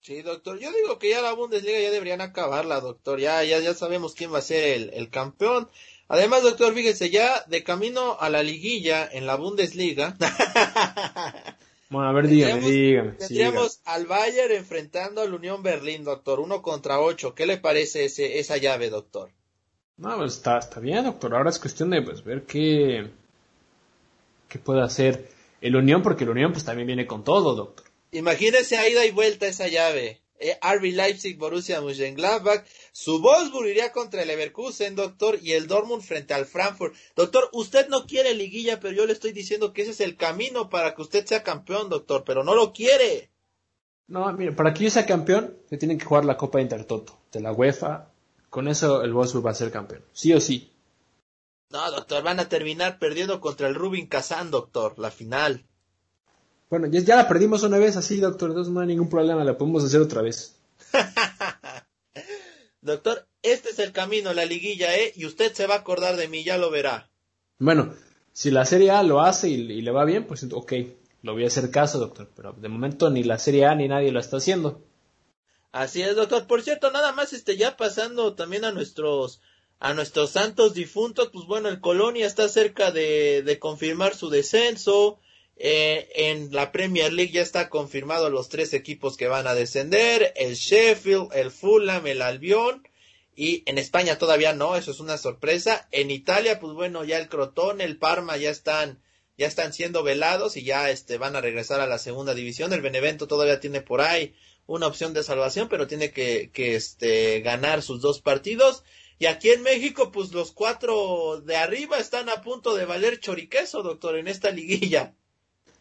Sí, doctor. Yo digo que ya la Bundesliga ya deberían acabarla, doctor. Ya, ya, ya sabemos quién va a ser el, el campeón. Además, doctor, fíjese, ya de camino a la liguilla en la Bundesliga. bueno, a ver, dígame, dígame. Tendríamos al Bayern enfrentando al Unión Berlín, doctor. Uno contra ocho. ¿Qué le parece ese, esa llave, doctor? No, pues está, está bien, doctor. Ahora es cuestión de pues, ver qué, qué puede hacer el Unión, porque el Unión pues también viene con todo, doctor. Imagínese a ida y vuelta esa llave. Eh, RB Leipzig, Borussia Mönchengladbach. Su Wolfsburg iría contra el Leverkusen, doctor, y el Dortmund frente al Frankfurt. Doctor, usted no quiere liguilla, pero yo le estoy diciendo que ese es el camino para que usted sea campeón, doctor, pero no lo quiere. No, mire, para que yo sea campeón, se tienen que jugar la Copa Intertoto de la UEFA. Con eso el Wolfsburg va a ser campeón, sí o sí. No, doctor, van a terminar perdiendo contra el Rubin Kazan, doctor, la final. Bueno, ya, la perdimos una vez así, doctor, entonces no hay ningún problema, la podemos hacer otra vez. doctor, este es el camino, la liguilla, ¿eh? Y usted se va a acordar de mí, ya lo verá. Bueno, si la Serie A lo hace y, le va bien, pues ok, lo voy a hacer caso, doctor, pero de momento ni la Serie A ni nadie lo está haciendo. Así es, doctor. Por cierto, nada más este ya pasando también a nuestros a nuestros santos difuntos, pues bueno, el Colonia está cerca de, de confirmar su descenso. Eh, en la Premier League ya está confirmado los tres equipos que van a descender, el Sheffield, el Fulham, el Albion, y en España todavía no, eso es una sorpresa. En Italia, pues bueno, ya el Crotone, el Parma ya están, ya están siendo velados y ya este, van a regresar a la segunda división. El Benevento todavía tiene por ahí una opción de salvación, pero tiene que, que este, ganar sus dos partidos. Y aquí en México, pues los cuatro de arriba están a punto de valer choriqueso, doctor, en esta liguilla.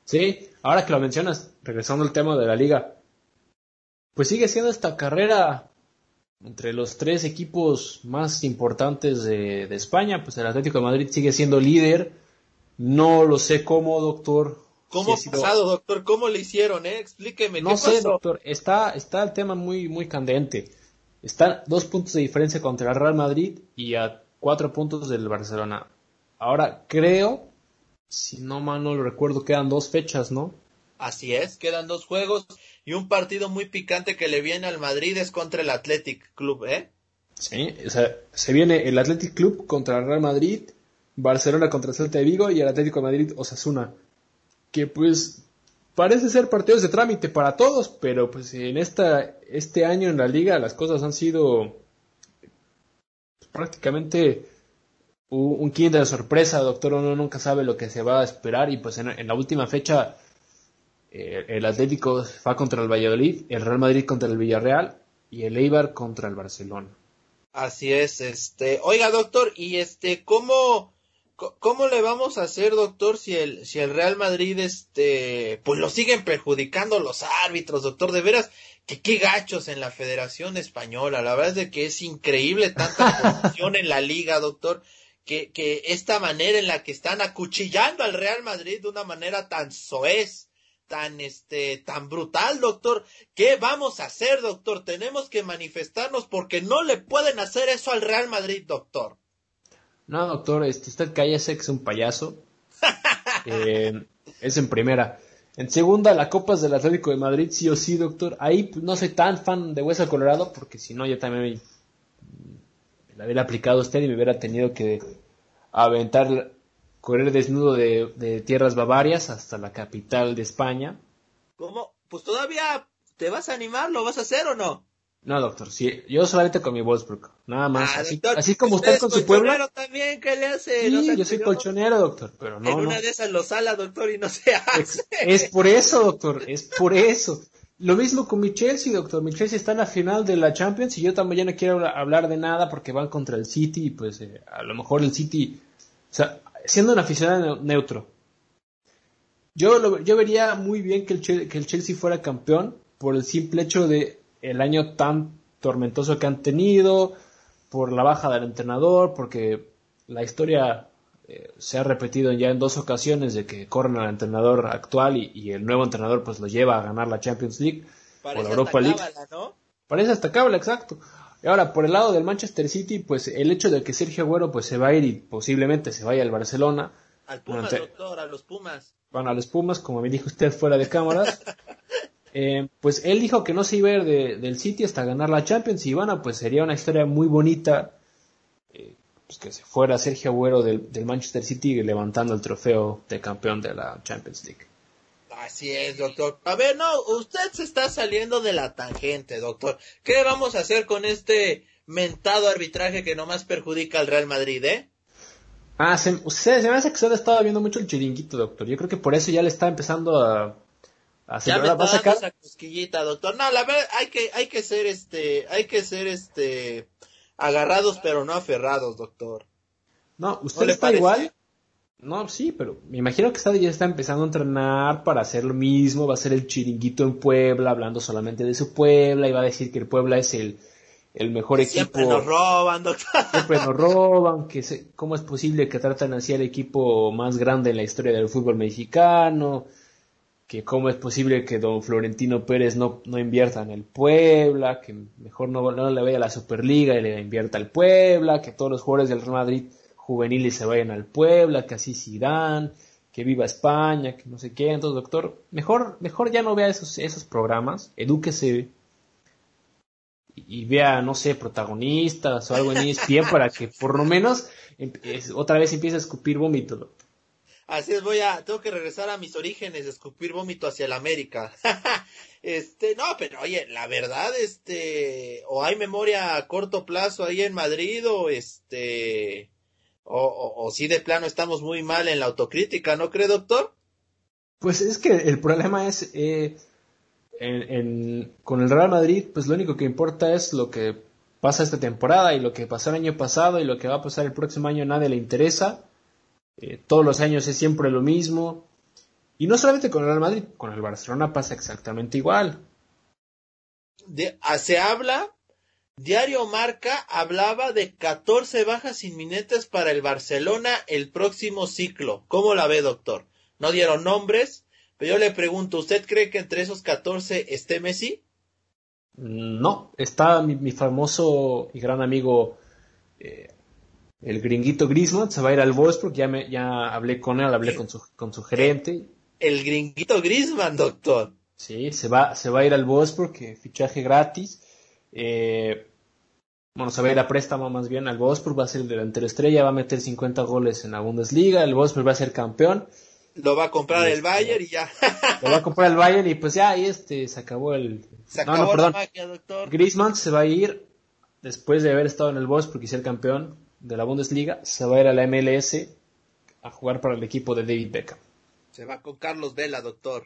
Sí, ahora que lo mencionas, regresando al tema de la liga, pues sigue siendo esta carrera entre los tres equipos más importantes de, España, pues el Atlético de Madrid sigue siendo líder, no lo sé cómo, doctor. ¿Cómo ha pasado, doctor? ¿Cómo le hicieron, eh? Explíqueme. No sé, doctor, está, está el tema muy, muy candente. Están dos puntos de diferencia contra el Real Madrid y a cuatro puntos del Barcelona. Ahora creo si no mal no lo recuerdo, quedan dos fechas, ¿no? Así es, quedan dos juegos y un partido muy picante que le viene al Madrid es contra el Athletic Club, ¿eh? Sí, o sea, se viene el Athletic Club contra el Real Madrid, Barcelona contra Celta de Vigo y el Atlético de Madrid Osasuna. Que pues parece ser partidos de trámite para todos, pero pues en esta, este año en la liga las cosas han sido prácticamente un kit de sorpresa, doctor, uno nunca sabe lo que se va a esperar. Y pues en, la última fecha eh, el Atlético va contra el Valladolid, el Real Madrid contra el Villarreal y el Eibar contra el Barcelona. Así es, este, oiga doctor, y este, ¿cómo, cómo le vamos a hacer doctor si el, si el Real Madrid, este, pues lo siguen perjudicando los árbitros, doctor, de veras, que qué gachos en la Federación Española, la verdad es de que es increíble tanta corrupción en la liga, doctor que, esta manera en la que están acuchillando al Real Madrid de una manera tan soez, tan este, tan brutal, doctor. ¿Qué vamos a hacer, doctor? Tenemos que manifestarnos porque no le pueden hacer eso al Real Madrid, doctor. No, doctor, este, usted cállese que es un payaso. Eh, es en primera. En segunda, la Copa del Atlético de Madrid, sí o sí, doctor. Ahí no soy tan fan de Hueso Colorado, porque si no, ya también la hubiera aplicado usted y me hubiera tenido que aventar, correr desnudo de, tierras bavarias hasta la capital de España. ¿Cómo? Pues todavía te vas a animar, ¿lo vas a hacer o no? No, doctor, sí, yo solamente con mi Wolfsburg, nada más. Ah, así, como usted, con su pueblo. también, ¿qué le hace? Sí, yo soy colchonero, doctor, pero no. En una de esas lo sala, doctor, y no se hace. es, por eso, doctor, es por eso. Lo mismo con mi Chelsea, doctor. Mi Chelsea está en la final de la Champions y yo también ya no quiero hablar de nada porque van contra el City y pues eh, a lo mejor el City, o sea, siendo un aficionado neutro, yo, yo vería muy bien que el, que el Chelsea fuera campeón por el simple hecho de el año tan tormentoso que han tenido, por la baja del entrenador, porque la historia eh, se ha repetido ya en dos ocasiones de que corren al entrenador actual y, el nuevo entrenador pues lo lleva a ganar la Champions League o la Europa League. ¿no? Parece destacable, exacto. Y ahora, por el lado del Manchester City, pues el hecho de que Sergio Agüero pues se va a ir y posiblemente se vaya al Barcelona. Al Pumas, doctor, a los Pumas. Bueno, a los Pumas, como me dijo usted fuera de cámaras. Eh, pues él dijo que no se iba a ir del City hasta ganar la Champions y bueno, pues sería una historia muy bonita pues que se fuera Sergio Agüero del, del, Manchester City levantando el trofeo de campeón de la Champions League. Así es, doctor. A ver, no, usted se está saliendo de la tangente, doctor. ¿Qué vamos a hacer con este mentado arbitraje que nomás perjudica al Real Madrid, eh? Ah, se, se, me hace que usted estaba viendo mucho el chiringuito, doctor. Yo creo que por eso ya le está empezando a, a ya me está sacar... esa cosquillita, doctor. No, la verdad, hay que, hay que ser este, hay que ser este, agarrados pero no aferrados, doctor. No, usted está igual. No, sí, pero me imagino que está, ya está empezando a entrenar para hacer lo mismo, va a ser el chiringuito en Puebla, hablando solamente de su Puebla, y va a decir que el Puebla es el, el mejor equipo. Siempre nos roban, doctor. Siempre nos roban, que cómo es posible que tratan así al equipo más grande en la historia del fútbol mexicano, que cómo es posible que don Florentino Pérez no, no invierta en el Puebla, que mejor no, no le vaya a la Superliga y le invierta al Puebla, que todos los jugadores del Real Madrid juveniles se vayan al Puebla, que así irán, que viva España, que no sé qué. Entonces, doctor, mejor, mejor ya no vea esos, esos programas, edúquese y vea, no sé, protagonistas o algo en ESPN para que por lo menos otra vez empiece a escupir vómito. Así es, voy a, tengo que regresar a mis orígenes, escupir vómito hacia el América. este, no, pero oye, la verdad, este, o hay memoria a corto plazo ahí en Madrid, o este, o, o, si de plano estamos muy mal en la autocrítica, ¿no cree, doctor? Pues es que el problema es, eh, en, con el Real Madrid, pues lo único que importa es lo que pasa esta temporada y lo que pasó el año pasado y lo que va a pasar el próximo año nadie le interesa. Eh, todos los años es siempre lo mismo. Y no solamente con el Real Madrid, con el Barcelona pasa exactamente igual. De, ah, se habla, Diario Marca hablaba de 14 bajas inminentes para el Barcelona el próximo ciclo. ¿Cómo la ve, doctor? No dieron nombres, pero yo le pregunto, ¿usted cree que entre esos 14 esté Messi? No, está mi, famoso y gran amigo, eh, el gringuito Griezmann, se va a ir al Wolfsburg, ya, me, ya hablé con él, hablé con su, con su gerente. El gringuito Griezmann, doctor. Sí, se va, se va a ir al Wolfsburg, fichaje gratis. Eh, bueno, se va a ir a préstamo más bien al Wolfsburg, va a ser el delantero estrella, va a meter 50 goles en la Bundesliga, el Wolfsburg va a ser campeón lo va a comprar el Bayern y ya. Lo va a comprar el Bayern y pues ya ahí este se acabó el. Se acabó no, perdón. magia, doctor. Griezmann se va a ir después de haber estado en el Boss porque ser campeón de la Bundesliga, se va a ir a la MLS a jugar para el equipo de David Beckham. Se va con Carlos Vela, doctor.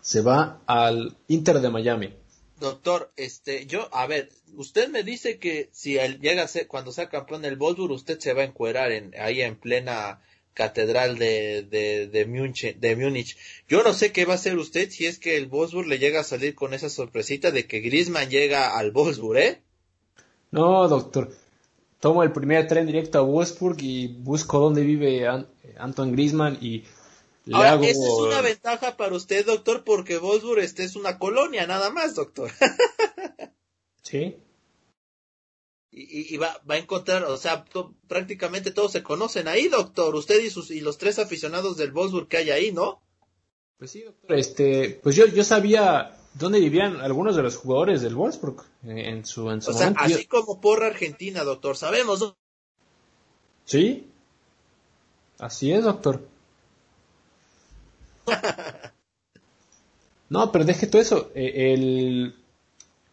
Se va al Inter de Miami. Doctor, este, yo, a ver, usted me dice que si él llega a ser, cuando sea campeón del Wolfsburg, usted se va a encuerar en, ahí en plena catedral de, de, de, Múnich, de Múnich. Yo no sé qué va a hacer usted si es que el Wolfsburg le llega a salir con esa sorpresita de que Griezmann llega al Wolfsburg, ¿eh? No, doctor. Tomo el primer tren directo a Wolfsburg y busco dónde vive Anton Griezmann y le hago... Esa es una ventaja para usted, doctor, porque Wolfsburg este es una colonia, nada más, doctor. sí y, va, va, a encontrar, o sea, prácticamente todos se conocen ahí, doctor. Usted y sus y los tres aficionados del Wolfsburg que hay ahí, ¿no? Pues sí, doctor. Este, pues yo, yo sabía dónde vivían algunos de los jugadores del Wolfsburg en su, en su o Sea, así como porra Argentina, doctor. Sabemos. Sí. Así es, doctor. no, pero deje todo eso. Eh, el,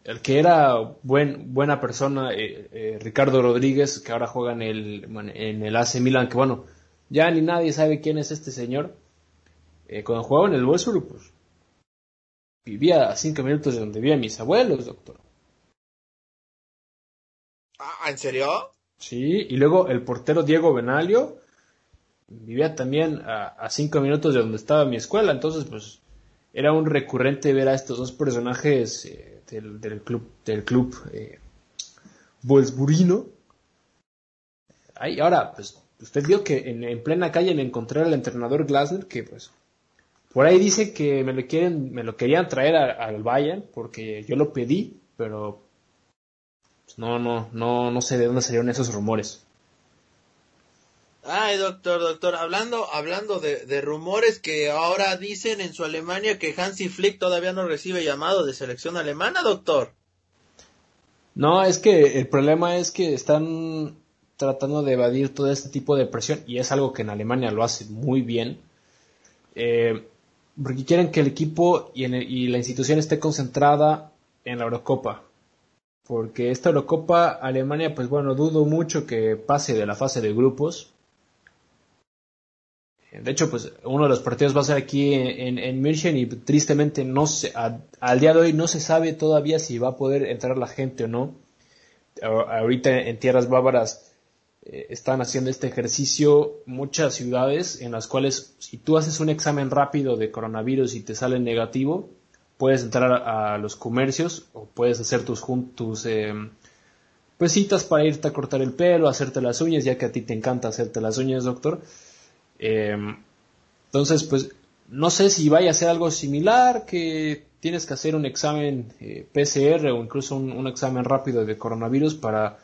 el que era buen, buena persona, eh, eh, Ricardo Rodríguez, que ahora juega en el, en el AC Milan, que bueno, ya ni nadie sabe quién es este señor. Eh, cuando jugaba en el Wolfsburg, pues vivía a cinco minutos de donde vivían mis abuelos, doctor. Ah, ¿en serio? Sí, y luego el portero Diego Benalio vivía también a, a cinco minutos de donde estaba mi escuela, entonces pues era un recurrente ver a estos dos personajes del, club, del club eh, ahora, pues usted vio que en, plena calle me encontré al entrenador Glasner que pues por ahí dice que me lo quieren, me lo querían traer al Bayern porque yo lo pedí, pero pues, no, no, no, no sé de dónde salieron esos rumores. Ay, doctor, doctor, hablando, hablando de, de, rumores que ahora dicen en su Alemania que Hansi Flick todavía no recibe llamado de selección alemana, doctor. No, es que el problema es que están tratando de evadir todo este tipo de presión y es algo que en Alemania lo hace muy bien. Eh, porque quieren que el equipo y, la institución esté concentrada en la Eurocopa. Porque esta Eurocopa, Alemania, pues bueno, dudo mucho que pase de la fase de grupos. De hecho, pues uno de los partidos va a ser aquí en, en München y tristemente no se, al día de hoy no se sabe todavía si va a poder entrar la gente o no. Ahorita en tierras bávaras eh, están haciendo este ejercicio muchas ciudades en las cuales si tú haces un examen rápido de coronavirus y te sale negativo, puedes entrar a, los comercios o puedes hacer tus, tus eh, pues citas para irte a cortar el pelo, hacerte las uñas, ya que a ti te encanta hacerte las uñas, doctor. Em, entonces, pues no sé si vaya a ser algo similar, que tienes que hacer un examen eh, PCR o incluso un, examen rápido de coronavirus para,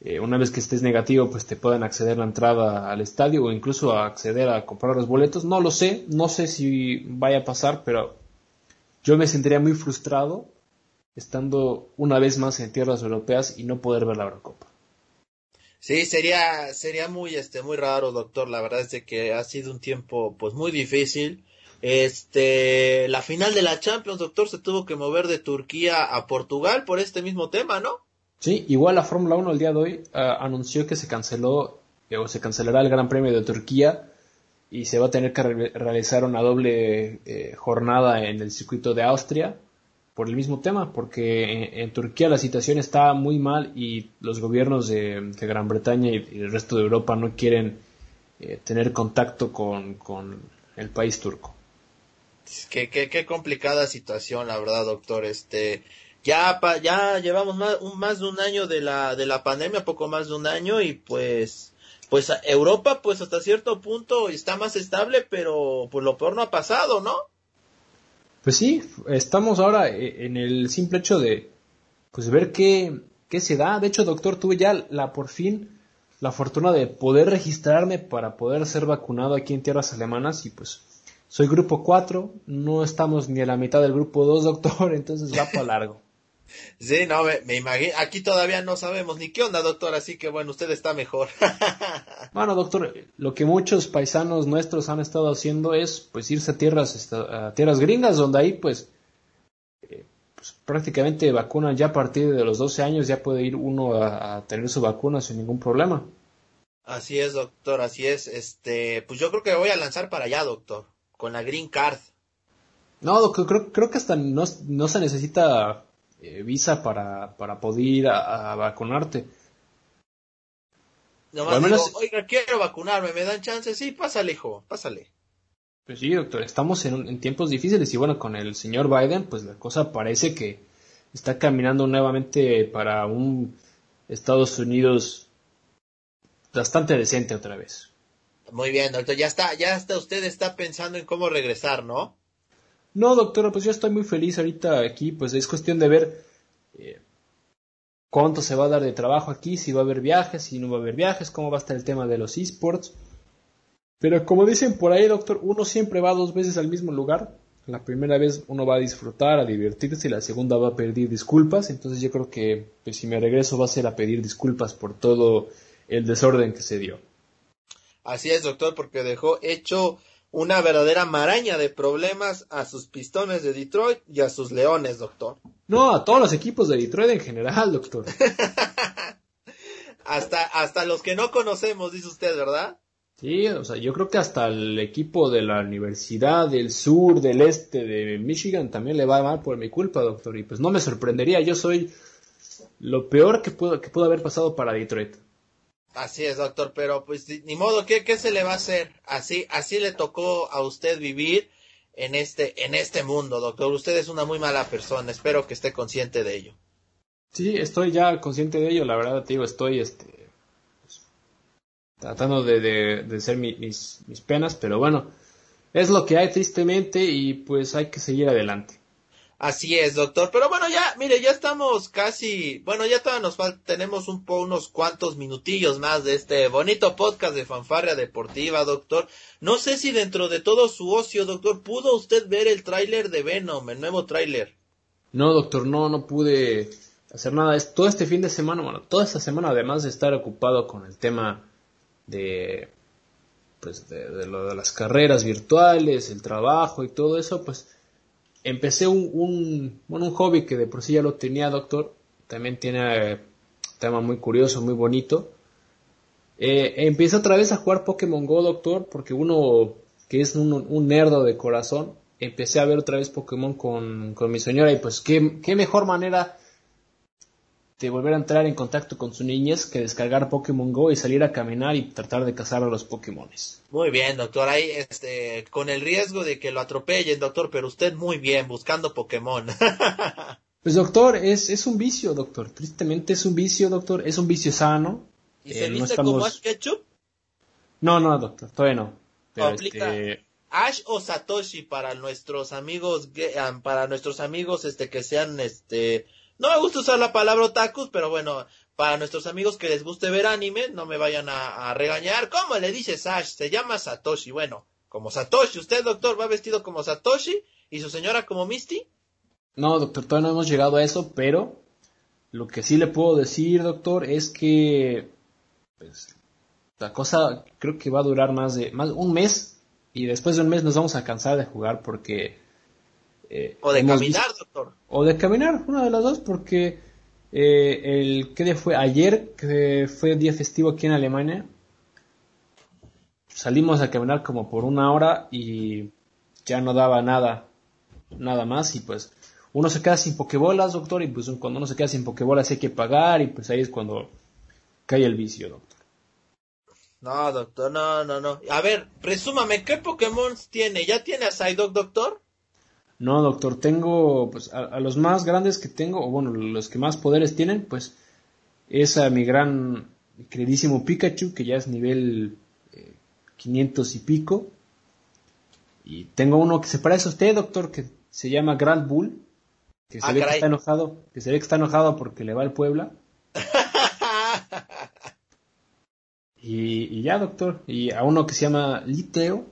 eh, una vez que estés negativo, pues te puedan acceder la entrada al estadio o incluso acceder a comprar los boletos. No lo sé, no sé si vaya a pasar, pero yo me sentiría muy frustrado estando una vez más en tierras europeas y no poder ver la Eurocopa. Sí, sería, sería muy, este, muy raro, doctor. La verdad es de que ha sido un tiempo, pues, muy difícil. Este, la final de la Champions, doctor, se tuvo que mover de Turquía a Portugal por este mismo tema, ¿no? Sí, igual la Fórmula 1 el día de hoy ah, anunció que se canceló eh, o se cancelará el Gran Premio de Turquía y se va a tener que realizar una doble eh, jornada en el circuito de Austria por el mismo tema, porque en, Turquía la situación está muy mal y los gobiernos de, Gran Bretaña y, el resto de Europa no quieren eh, tener contacto con, el país turco. Qué, qué, qué, complicada situación, la verdad, doctor. Este, ya, ya llevamos más, más de un año de la, de la pandemia, poco más de un año, y pues, pues Europa, pues hasta cierto punto está más estable, pero pues lo peor no ha pasado, ¿no? Pues sí, estamos ahora eh, en el simple hecho de pues ver qué, qué se da. De hecho, doctor, tuve ya la por fin la fortuna de poder registrarme para poder ser vacunado aquí en tierras alemanas y pues soy grupo 4, no estamos ni a la mitad del grupo 2, doctor, entonces va para largo. Sí, no, me, imagino. Aquí todavía no sabemos ni qué onda, doctor, así que bueno, usted está mejor. bueno, doctor, lo que muchos paisanos nuestros han estado haciendo es pues irse a tierras, a tierras gringas, donde ahí pues, eh, pues, prácticamente vacunan ya a partir de los 12 años, ya puede ir uno a, a, tener su vacuna sin ningún problema. Así es, doctor, así es. Este, pues yo creo que voy a lanzar para allá, doctor, con la Green Card. No, doctor, creo, creo que hasta no, no se necesita eh, visa para, para poder ir a, vacunarte. Nomás oiga, quiero vacunarme, ¿me dan chance? Sí, pásale, hijo, pásale. Pues sí, doctor, estamos en, en, tiempos difíciles y bueno, con el señor Biden, pues la cosa parece que está caminando nuevamente para un Estados Unidos bastante decente otra vez. Muy bien, doctor, ya está, ya está, usted está pensando en cómo regresar, ¿no? No, doctora, pues yo estoy muy feliz ahorita aquí, pues es cuestión de ver eh, cuánto se va a dar de trabajo aquí, si va a haber viajes, si no va a haber viajes, cómo va a estar el tema de los esports. Pero como dicen por ahí, doctor, uno siempre va dos veces al mismo lugar. La primera vez uno va a disfrutar, a divertirse, y la segunda va a pedir disculpas. Entonces yo creo que pues, si me regreso va a ser a pedir disculpas por todo el desorden que se dio. Así es, doctor, porque dejó hecho una verdadera maraña de problemas a sus pistones de Detroit y a sus leones, doctor. No, a todos los equipos de Detroit en general, doctor. hasta, hasta los que no conocemos, dice usted, ¿verdad? Sí, o sea, yo creo que hasta el equipo de la Universidad del Sur, del Este de Michigan también le va mal por mi culpa, doctor. Y pues no me sorprendería, yo soy lo peor que pudo, que pudo haber pasado para Detroit. Así es, doctor, pero pues ni modo, ¿qué, ¿qué se le va a hacer? Así, así le tocó a usted vivir en este, en este mundo, doctor. Usted es una muy mala persona, espero que esté consciente de ello. Sí, estoy ya consciente de ello, la verdad, te digo, estoy este, pues, tratando de, de, de ser mis, mis penas, pero bueno, es lo que hay tristemente y pues hay que seguir adelante. Así es, doctor. Pero bueno, ya, mire, ya estamos casi, bueno, ya todavía nos falta, tenemos un po, unos cuantos minutillos más de este bonito podcast de fanfarria deportiva, doctor. No sé si dentro de todo su ocio, doctor, pudo usted ver el tráiler de Venom, el nuevo tráiler. No, doctor, no, no pude hacer nada. Es todo este fin de semana, bueno, toda esta semana, además de estar ocupado con el tema de, pues, de, lo de las carreras virtuales, el trabajo y todo eso, pues, empecé un, un, bueno, un hobby que de por sí ya lo tenía, doctor. También tiene un tema muy curioso, muy bonito. Eh, empecé otra vez a jugar Pokémon Go, doctor, porque uno que es un, un nerdo de corazón, empecé a ver otra vez Pokémon con, con mi señora y pues qué, qué mejor manera de volver a entrar en contacto con su niñez que descargar Pokémon Go y salir a caminar y tratar de cazar a los Pokémones. Muy bien, doctor. Ahí, este, con el riesgo de que lo atropellen, doctor, pero usted muy bien, buscando Pokémon. pues, doctor, es, es un vicio, doctor. Tristemente es un vicio, doctor. Es un vicio sano. ¿Y se viste eh, como Ash Ketchup? No, no, doctor, todavía no. Pero este... Ash o Satoshi para nuestros amigos, ah, para nuestros amigos, este, que sean, este, no me gusta usar la palabra otakus, pero bueno, para nuestros amigos que les guste ver anime, no me vayan a, regañar. ¿Cómo le dices Ash? Se llama Satoshi. Bueno, como Satoshi. ¿Usted, doctor, va vestido como Satoshi? ¿Y su señora como Misty? No, doctor, todavía no hemos llegado a eso, pero lo que sí le puedo decir, doctor, es que pues, la cosa creo que va a durar más de más un mes y después de un mes nos vamos a cansar de jugar porque eh, o de caminar, doctor. O de caminar, una de las dos, porque eh, el que fue ayer, que fue día festivo aquí en Alemania, salimos a caminar como por una hora y ya no daba nada, nada más y pues uno se queda sin pokebolas, doctor, y pues cuando uno se queda sin pokebolas hay que pagar y pues ahí es cuando cae el vicio, doctor. No, doctor, no, no, no. A ver, presúmame, ¿qué Pokémon tiene? ¿Ya tiene a Psyduck, doctor? No, doctor, tengo, pues, a, los más grandes que tengo, o bueno, los que más poderes tienen, pues, es a mi gran, queridísimo Pikachu, que ya es nivel 500 eh, y pico. Y tengo uno que se parece a usted, doctor, que se llama Grand Bull, que se ah, ve que está enojado, que se ve que está enojado porque le va al Puebla. y, y ya, doctor, y a uno que se llama Liteo,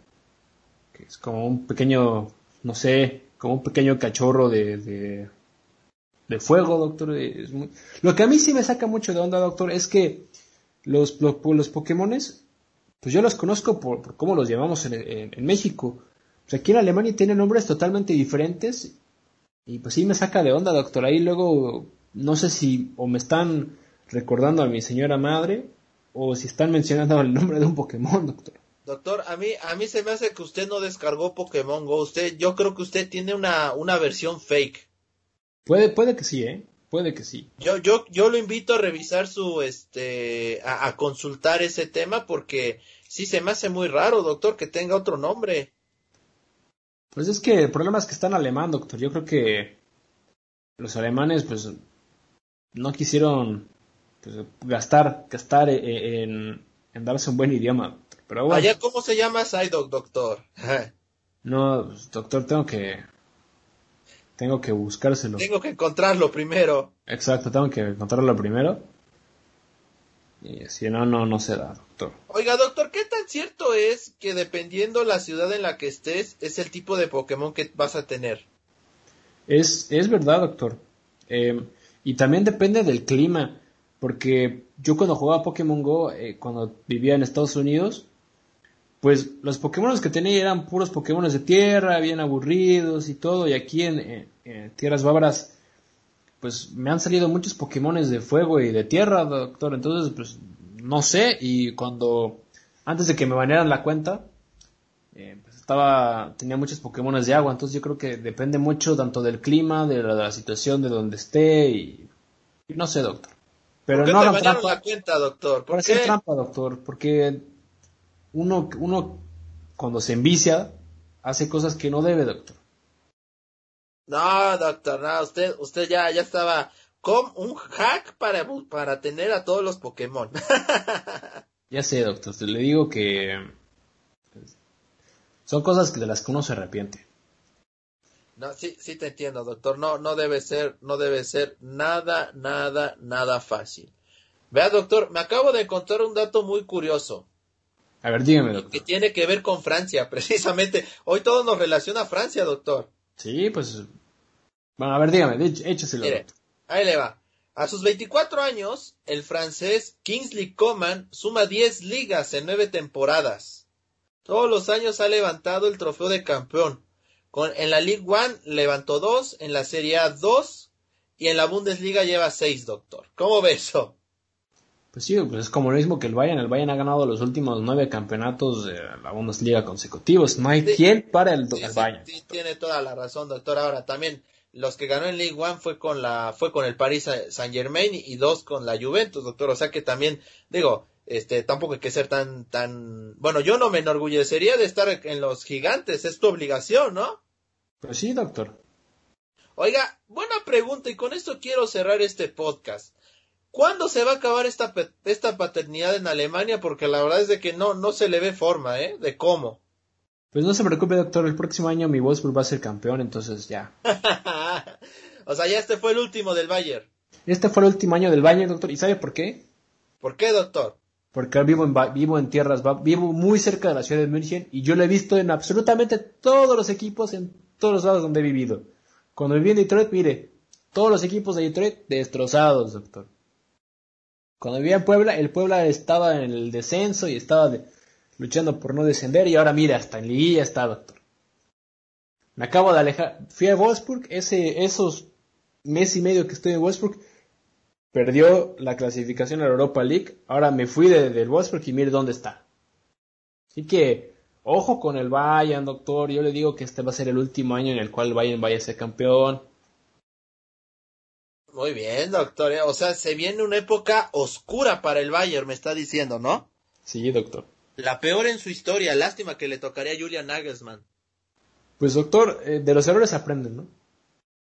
que es como un pequeño, no sé, como un pequeño cachorro de, de, fuego, doctor. Lo que a mí sí me saca mucho de onda, doctor, es que los, los, los Pokémones, pues yo los conozco por, cómo los llamamos en, en, México. Pues aquí en Alemania tienen nombres totalmente diferentes y pues sí me saca de onda, doctor. Ahí luego no sé si o me están recordando a mi señora madre o si están mencionando el nombre de un Pokémon, doctor. Doctor, a mí, a mí se me hace que usted no descargó Pokémon Go. Usted, yo creo que usted tiene una, una versión fake. Puede, puede que sí, ¿eh? Puede que sí. Yo, yo, yo lo invito a revisar su, este, a, consultar ese tema porque sí se me hace muy raro, doctor, que tenga otro nombre. Pues es que el problema es que está en alemán, doctor. Yo creo que los alemanes, pues, no quisieron pues, gastar, gastar eh, en, en darse un buen idioma. Pero Allá, ¿cómo se llama Psyduck, doctor? no, doctor, tengo que... Tengo que buscárselo. Tengo que encontrarlo primero. Exacto, tengo que encontrarlo primero. Y si no, no, no se da, doctor. Oiga, doctor, ¿qué tan cierto es que dependiendo la ciudad en la que estés, es el tipo de Pokémon que vas a tener? Es, es verdad, doctor. Eh, y también depende del clima. Porque yo cuando jugaba Pokémon Go, eh, cuando vivía en Estados Unidos, pues los Pokémon que tenía eran puros Pokémon de tierra, bien aburridos y todo, y aquí en, Tierras Bávaras, pues me han salido muchos Pokémon de fuego y de tierra, doctor, entonces pues no sé, y cuando, antes de que me banearan la cuenta, eh, pues estaba, tenía muchos Pokémon de agua, entonces yo creo que depende mucho tanto del clima, de la, situación, de donde esté, y, no sé, doctor. Pero ¿Por qué no te la cuenta, doctor? ¿Por, qué? trampa, doctor, porque uno, uno cuando se envicia, hace cosas que no debe, doctor. No, doctor, no, usted, usted ya, ya estaba con un hack para, para tener a todos los Pokémon. ya sé, doctor, te le digo que son cosas de las que uno se arrepiente. No, sí, sí te entiendo, doctor. No, no debe ser, no debe ser nada, nada, nada fácil. Vea, doctor, me acabo de encontrar un dato muy curioso. A ver, dígame, doctor. Que tiene que ver con Francia, precisamente. Hoy todo nos relaciona a Francia, doctor. Sí, pues. Bueno, a ver, dígame, écheselo. Mire, ahí le va. A sus 24 años, el francés Kingsley Coman suma 10 ligas en 9 temporadas. Todos los años ha levantado el trofeo de campeón. Con, en la League One levantó 2, en la Serie A 2 y en la Bundesliga lleva 6, doctor. ¿Cómo ve eso? Pues sí, pues es como lo mismo que el Bayern. El Bayern ha ganado los últimos nueve campeonatos de la Bundesliga consecutivos. No hay quien para el, Bayern. Sí, tiene toda la razón, doctor. Ahora también los que ganó en League One fue con la fue con el Paris Saint Germain y dos con la Juventus, doctor. O sea que también digo, este tampoco hay que ser tan tan bueno. Yo no me enorgullecería de estar en los gigantes, es tu obligación, ¿no? Pues sí, doctor. Oiga, buena pregunta y con esto quiero cerrar este podcast. ¿Cuándo se va a acabar esta, esta paternidad en Alemania? Porque la verdad es de que no, no se le ve forma, ¿eh? De cómo. Pues no se preocupe, doctor. El próximo año mi Wolfsburg va a ser campeón, entonces ya. o sea, ya este fue el último del Bayern. Este fue el último año del Bayern, doctor. ¿Y sabe por qué? ¿Por qué, doctor? Porque vivo en, vivo en tierras, vivo muy cerca de la ciudad de München y yo lo he visto en absolutamente todos los equipos, en todos los lados donde he vivido. Cuando viví en Detroit, mire, todos los equipos de Detroit destrozados, doctor. Cuando vivía en Puebla, el Puebla estaba en el descenso y estaba de, luchando por no descender y ahora mira, hasta en Liguilla está, doctor. Me acabo de alejar. Fui a Wolfsburg, ese, esos mes y medio que estoy en Wolfsburg, perdió la clasificación a la Europa League. Ahora me fui del de Wolfsburg y mire dónde está. Así que, ojo con el Bayern, doctor. Yo le digo que este va a ser el último año en el cual el Bayern vaya a ser campeón. Muy bien, doctor. O sea, se viene una época oscura para el Bayern, me está diciendo, ¿no? Sí, doctor. La peor en su historia. Lástima que le tocaría a Julian Nagelsmann. Pues doctor, eh, de los errores aprenden, ¿no?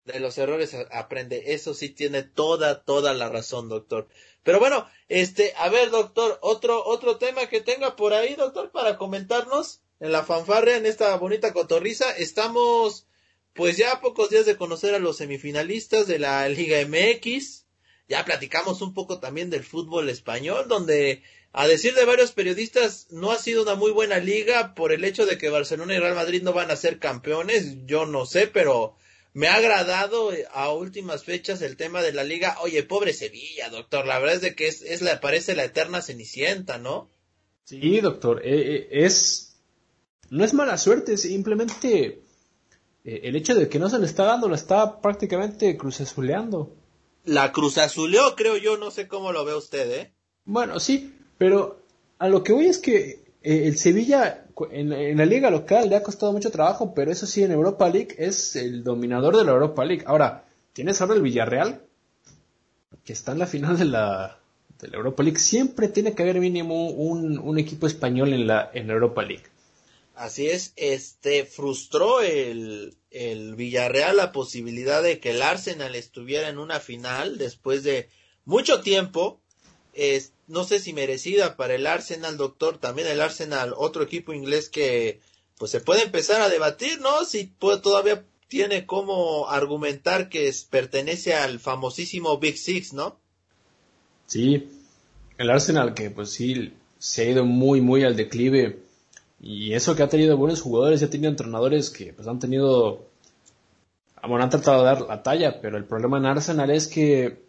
De los errores aprende. Eso sí tiene toda, toda la razón, doctor. Pero bueno, este, a ver, doctor, otro, otro tema que tenga por ahí, doctor, para comentarnos en la fanfarria, en esta bonita cotorriza. Estamos, pues ya pocos días de conocer a los semifinalistas de la Liga MX. Ya platicamos un poco también del fútbol español, donde a decir de varios periodistas, no ha sido una muy buena liga por el hecho de que Barcelona y Real Madrid no van a ser campeones. Yo no sé, pero me ha agradado eh, a últimas fechas el tema de la liga. Oye, pobre Sevilla, doctor. La verdad es de que es, es la, parece la eterna cenicienta, ¿no? Sí, doctor. Eh, eh, es. No es mala suerte, simplemente el hecho de que no se le está dando, lo está prácticamente cruzazuleando. La cruzazuleó, creo yo, no sé cómo lo ve usted, ¿eh? Bueno, sí, pero a lo que voy es que eh, el Sevilla en, la liga local le ha costado mucho trabajo, pero eso sí, en Europa League es el dominador de la Europa League. Ahora, tienes ahora el Villarreal, que está en la final de la, de la Europa League. Siempre tiene que haber mínimo un, un equipo español en la, en Europa League. Así es, este frustró el, el Villarreal la posibilidad de que el Arsenal estuviera en una final después de mucho tiempo no sé si merecida para el Arsenal, doctor, también el Arsenal, otro equipo inglés que pues se puede empezar a debatir, ¿no? Si todavía tiene como argumentar que pertenece al famosísimo Big Six, ¿no? Sí, el Arsenal que pues sí se ha ido muy muy al declive y eso que ha tenido buenos jugadores y ha tenido entrenadores que pues han tenido bueno, han tratado de dar la talla, pero el problema en Arsenal es que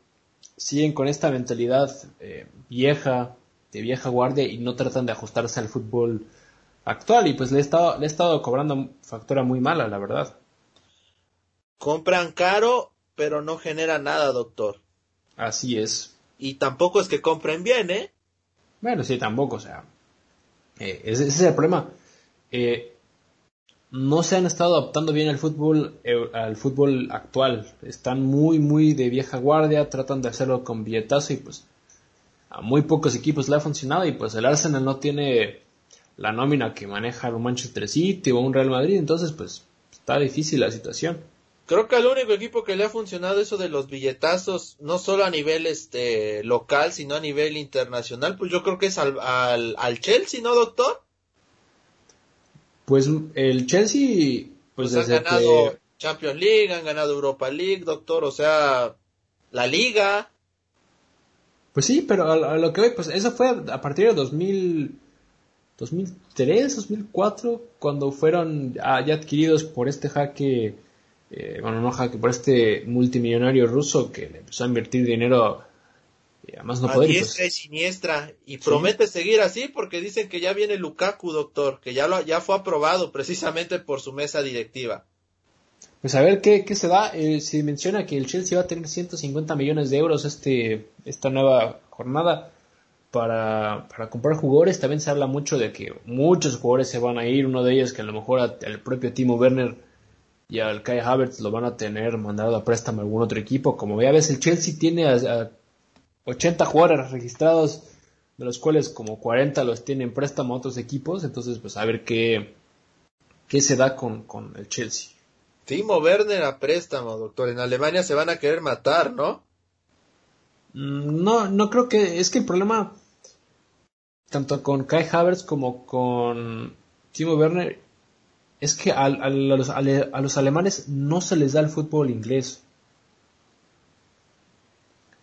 siguen con esta mentalidad eh, vieja, de vieja guardia y no tratan de ajustarse al fútbol actual y pues le he estado, le he estado cobrando factura muy mala, la verdad. Compran caro, pero no genera nada, doctor. Así es. Y tampoco es que compren bien, ¿eh? Bueno, sí, tampoco, o sea. Eh, ese, es el problema. Eh, no se han estado adaptando bien al fútbol, eh, al fútbol actual. Están muy, muy de vieja guardia, tratan de hacerlo con billetazo y pues a muy pocos equipos le ha funcionado y pues el Arsenal no tiene la nómina que maneja un Manchester City o un Real Madrid, entonces pues está difícil la situación. Creo que el único equipo que le ha funcionado eso de los billetazos, no solo a nivel este local, sino a nivel internacional, pues yo creo que es al, al, al Chelsea, ¿no, doctor? Pues el Chelsea, pues, pues desde ganado Champions League, han ganado Europa League, doctor, o sea, la liga. Pues sí, pero a, lo que voy, pues eso fue a partir de 2000, 2003, 2004, cuando fueron ya adquiridos por este jaque, eh, bueno, no jaque, por este multimillonario ruso que le empezó a invertir dinero y además no poder. Pues y siniestra. Y promete seguir así porque dicen que ya viene Lukaku, doctor, que ya, lo, ya fue aprobado precisamente por su mesa directiva. Pues a ver qué, qué se da. Eh, se menciona que el Chelsea va a tener 150 millones de euros este, esta nueva jornada para, para comprar jugadores. También se habla mucho de que muchos jugadores se van a ir. Uno de ellos que a lo mejor el propio Timo Werner y al Kai Havertz lo van a tener mandado a préstamo a algún otro equipo. Como ya ves, el Chelsea tiene a 80 jugadores registrados, de los cuales como 40 los tienen préstamo a otros equipos, entonces pues a ver qué, qué se da con, el Chelsea. Timo Werner a préstamo, doctor. En Alemania se van a querer matar, ¿no? Mm, no, no creo que. Es que el problema, tanto con Kai Havertz como con Timo Werner, es que a, los, a, los, alemanes no se les da el fútbol inglés.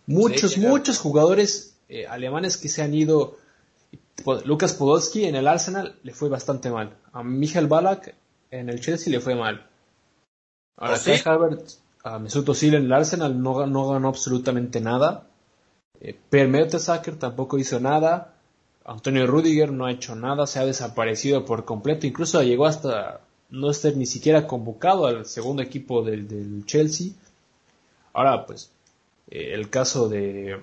Muchos, muchos jugadores eh, alemanes que se han ido. Lucas Podolski en el Arsenal le fue bastante mal. A Michael Ballack en el Chelsea le fue mal. A ¿Ah, Kai Havertz, a Mesut Özil en el Arsenal no, no ganó absolutamente nada. Eh, per Mertesacker tampoco hizo nada. Antonio Rudiger no ha hecho nada, se ha desaparecido por completo. Incluso llegó hasta no estar ni siquiera convocado al segundo equipo del, del Chelsea. Ahora, pues, eh, el caso de,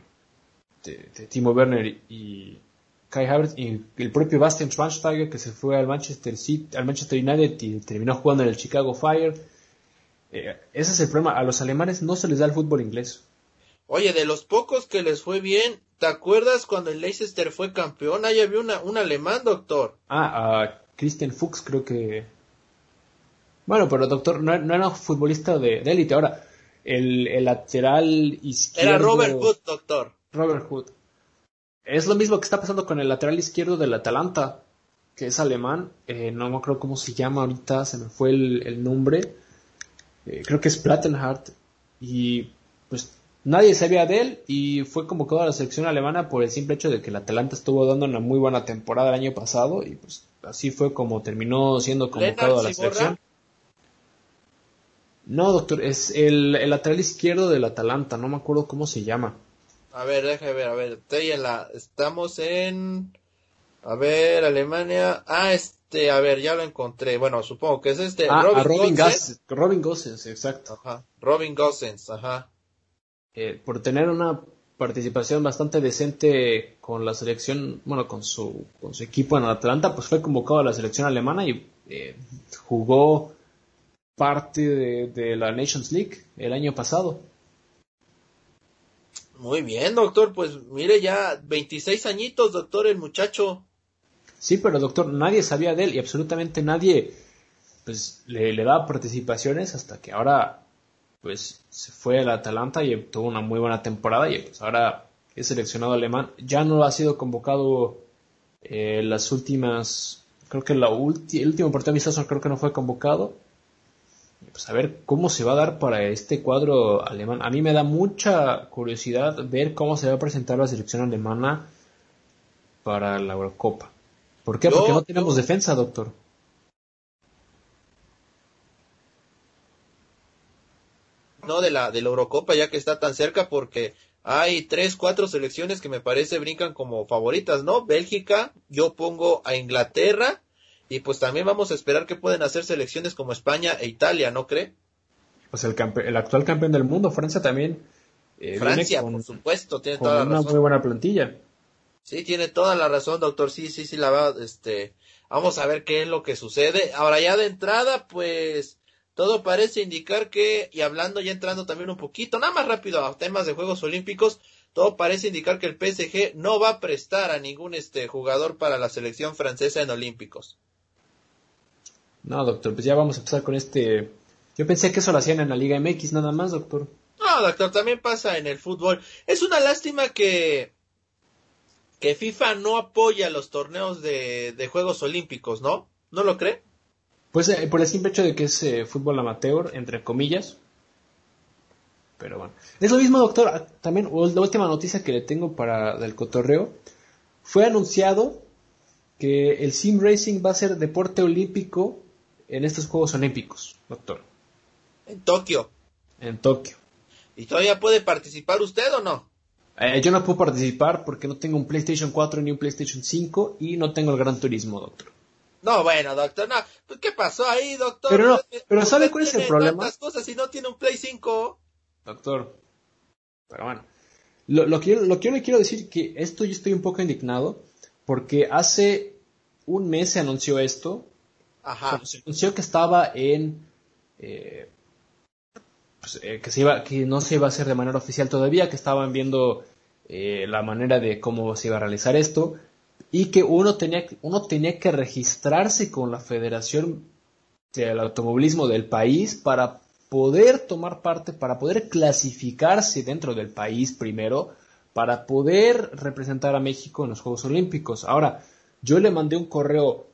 Timo Werner y Kai Havertz y el propio Bastian Schweinsteiger que se fue al Manchester City, al Manchester United y terminó jugando en el Chicago Fire. Eh, ese es el problema. A los alemanes no se les da el fútbol inglés. Oye, de los pocos que les fue bien, ¿te acuerdas cuando el Leicester fue campeón? Ahí había una, un alemán, doctor. Ah, a Christian Fuchs creo que... Bueno, pero doctor, no, no era un futbolista de élite. Ahora, el, lateral izquierdo. Era Robert Hood, doctor. Robert Hood. Es lo mismo que está pasando con el lateral izquierdo del Atalanta, que es alemán. Eh, no me acuerdo cómo se llama ahorita, se me fue el, nombre. Eh, creo que es Plattenhardt. Y pues nadie sabía de él y fue convocado a la selección alemana por el simple hecho de que el Atalanta estuvo dando una muy buena temporada el año pasado y pues así fue como terminó siendo convocado a la selección. No, doctor, es el, lateral izquierdo del Atalanta, no me acuerdo cómo se llama. A ver, déjame ver, a ver, estoy en la, estamos en, a ver, Alemania, ah, este, a ver, ya lo encontré, bueno, supongo que es este, ah, Robin, Robin Gossens. Robin Gossens, exacto. Ajá, Robin Gossens, ajá. Eh, por tener una participación bastante decente con la selección, bueno, con su, con su equipo en Atlanta, pues fue convocado a la selección alemana y eh, jugó parte de, la Nations League el año pasado. Muy bien, doctor. Pues mire, ya 26 añitos, doctor, el muchacho. Sí, pero doctor, nadie sabía de él y absolutamente nadie pues le, le daba participaciones hasta que ahora pues se fue al Atalanta y tuvo una muy buena temporada y pues ahora es seleccionado alemán. Ya no ha sido convocado eh, las últimas, creo que la el último partido amistoso creo que no fue convocado pues a ver cómo se va a dar para este cuadro alemán. A mí me da mucha curiosidad ver cómo se va a presentar la selección alemana para la Eurocopa. ¿Por qué? Porque no tenemos defensa, doctor. No de la de la Eurocopa ya que está tan cerca porque hay tres, cuatro selecciones que me parece brincan como favoritas, ¿no? Bélgica, yo pongo a Inglaterra y pues también vamos a esperar que pueden hacer selecciones como España e Italia, ¿no cree? Pues el, el actual campeón del mundo, Francia también. Eh, Francia, por supuesto, tiene toda la una muy buena plantilla. Sí, tiene toda la razón, doctor. Sí, sí, sí, la va, este, vamos a ver qué es lo que sucede. Ahora ya de entrada, pues, todo parece indicar que, y hablando ya entrando también un poquito, nada más rápido a temas de Juegos Olímpicos, todo parece indicar que el PSG no va a prestar a ningún este jugador para la selección francesa en Olímpicos. No, doctor, pues ya vamos a empezar con este. Yo pensé que eso lo hacían en la Liga MX nada más, doctor. No, doctor, también pasa en el fútbol. Es una lástima que que FIFA no apoya los torneos de, de Juegos Olímpicos, ¿no? ¿No lo cree? Pues eh, por el simple hecho de que es eh, fútbol amateur, entre comillas. Pero bueno. Es lo mismo, doctor. Ah, también la última noticia que le tengo para del cotorreo. Fue anunciado que el sim racing va a ser deporte olímpico en estos Juegos Olímpicos, doctor. En Tokio. En Tokio. ¿Y todavía puede participar usted o no? Eh, yo no puedo participar porque no tengo un PlayStation 4 ni un PlayStation 5 y no tengo el Gran Turismo, doctor. No, bueno, doctor, no. Pues, ¿Qué pasó ahí, doctor? Pero no, pero ¿sabe cuál es el problema? cosas y no tiene un Play 5? Doctor. Pero bueno. Lo, lo, que yo, lo que yo le quiero decir que esto yo estoy un poco indignado porque hace un mes se anunció esto. Ajá. Se anunció que estaba en... Eh, pues, eh, que, se iba, que no se iba a hacer de manera oficial todavía, que estaban viendo eh, la manera de cómo se iba a realizar esto y que uno tenía, uno tenía que registrarse con la Federación del Automovilismo del país para poder tomar parte, para poder clasificarse dentro del país primero, para poder representar a México en los Juegos Olímpicos. Ahora, yo le mandé un correo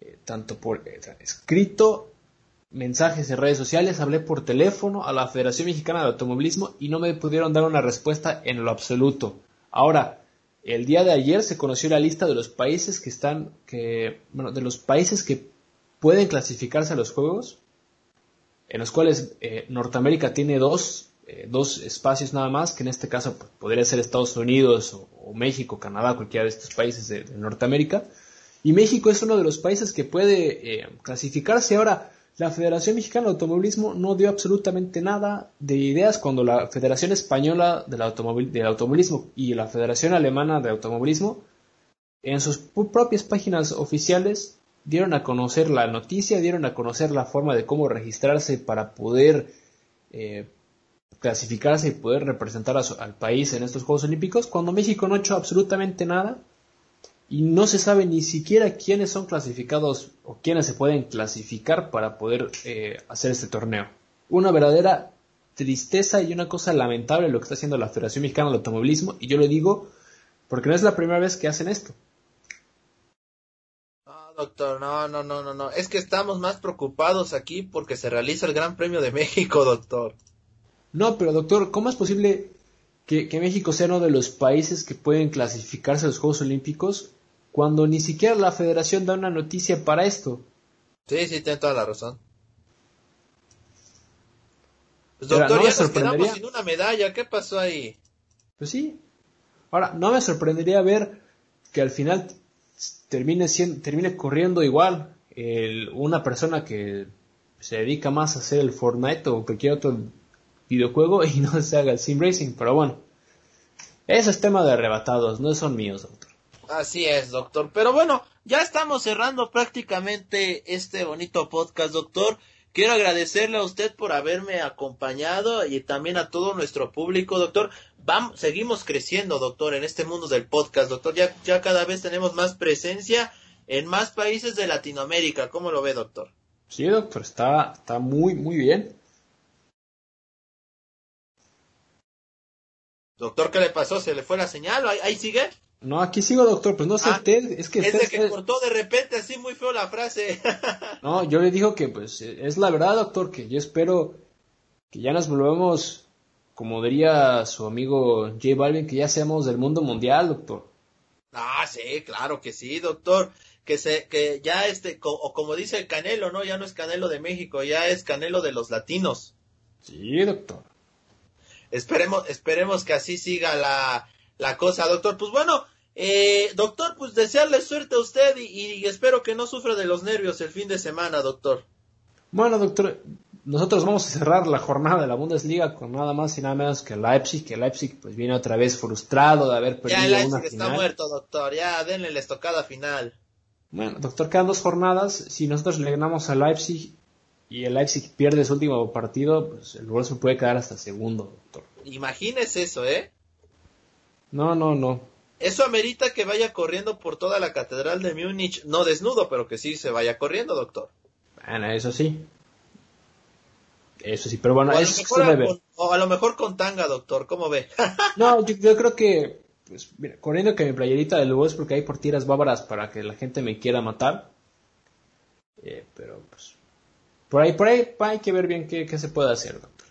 eh, tanto por escrito mensajes en redes sociales, hablé por teléfono a la Federación Mexicana de Automovilismo y no me pudieron dar una respuesta en lo absoluto. Ahora, el día de ayer se conoció la lista de los países que están, que, bueno, de los países que pueden clasificarse a los Juegos, en los cuales eh, Norteamérica tiene dos, eh, dos espacios nada más, que en este caso podría ser Estados Unidos o, México, Canadá, cualquiera de estos países de, Norteamérica. Y México es uno de los países que puede eh, clasificarse. Ahora, la Federación Mexicana de Automovilismo no dio absolutamente nada de ideas cuando la Federación Española del, Automovilismo y la Federación Alemana de Automovilismo en sus propias páginas oficiales dieron a conocer la noticia, dieron a conocer la forma de cómo registrarse para poder eh, clasificarse y poder representar al país en estos Juegos Olímpicos, cuando México no ha hecho absolutamente nada y no se sabe ni siquiera quiénes son clasificados o quiénes se pueden clasificar para poder eh, hacer este torneo. Una verdadera tristeza y una cosa lamentable lo que está haciendo la Federación Mexicana del Automovilismo y yo lo digo porque no es la primera vez que hacen esto. No, doctor, no, no, no, no, no. Es que estamos más preocupados aquí porque se realiza el Gran Premio de México, doctor. No, pero doctor, ¿cómo es posible que, que México sea uno de los países que pueden clasificarse a los Juegos Olímpicos cuando ni siquiera la federación da una noticia para esto. Sí, sí, tiene toda la razón. Pues doctor, ya nos quedamos sin una medalla, ¿qué pasó ahí? Pues sí. Ahora, no me sorprendería ver que al final termine, siendo, termine corriendo igual una persona que se dedica más a hacer el Fortnite o cualquier otro videojuego y no se haga el sim racing, pero bueno. Ese es tema de arrebatados, no son míos, doctor. Así es, doctor. Pero bueno, ya estamos cerrando prácticamente este bonito podcast, doctor. Quiero agradecerle a usted por haberme acompañado y también a todo nuestro público, doctor. Vamos, seguimos creciendo, doctor, en este mundo del podcast, doctor. Ya, ya cada vez tenemos más presencia en más países de Latinoamérica. ¿Cómo lo ve, doctor? Sí, doctor, está, está muy, muy bien. Doctor, ¿qué le pasó? ¿Se le fue la señal? ahí sigue? No, aquí sigo, doctor, pues no sé ah, es que... Es de que cortó de repente así muy feo la frase. no, yo le digo que pues es la verdad, doctor, que yo espero que ya nos volvamos, como diría su amigo J Balvin, que ya seamos del mundo mundial, doctor. Ah, sí, claro que sí, doctor. Que se, que ya este, o como dice el Canelo, ¿no? Ya no es Canelo de México, ya es Canelo de los latinos. Sí, doctor. Esperemos, esperemos que así siga la, la cosa, doctor. Pues bueno, eh, doctor, pues desearle suerte a usted y, espero que no sufra de los nervios el fin de semana, doctor. Bueno, doctor, nosotros vamos a cerrar la jornada de la Bundesliga con nada más y nada menos que Leipzig, que Leipzig pues viene otra vez frustrado de haber perdido ya, Leipzig está muerto, doctor, ya denle la estocada final. Bueno, doctor, quedan dos jornadas, si nosotros le ganamos a Leipzig y el Leipzig pierde su último partido, pues el Wolfsburg puede quedar hasta segundo, doctor. Imagínese eso, ¿eh? No, no, no. Eso amerita que vaya corriendo por toda la catedral de Múnich, no desnudo, pero que sí se vaya corriendo, doctor. Bueno, eso sí. Eso sí, pero bueno, o eso a, o a lo mejor con tanga, doctor, ¿cómo ve? no, yo, creo que, pues, mira, corriendo que mi playerita de Lobos porque hay por tiras bávaras para que la gente me quiera matar. Eh, pero pues por ahí, por ahí hay que ver bien qué, qué se puede hacer, doctor.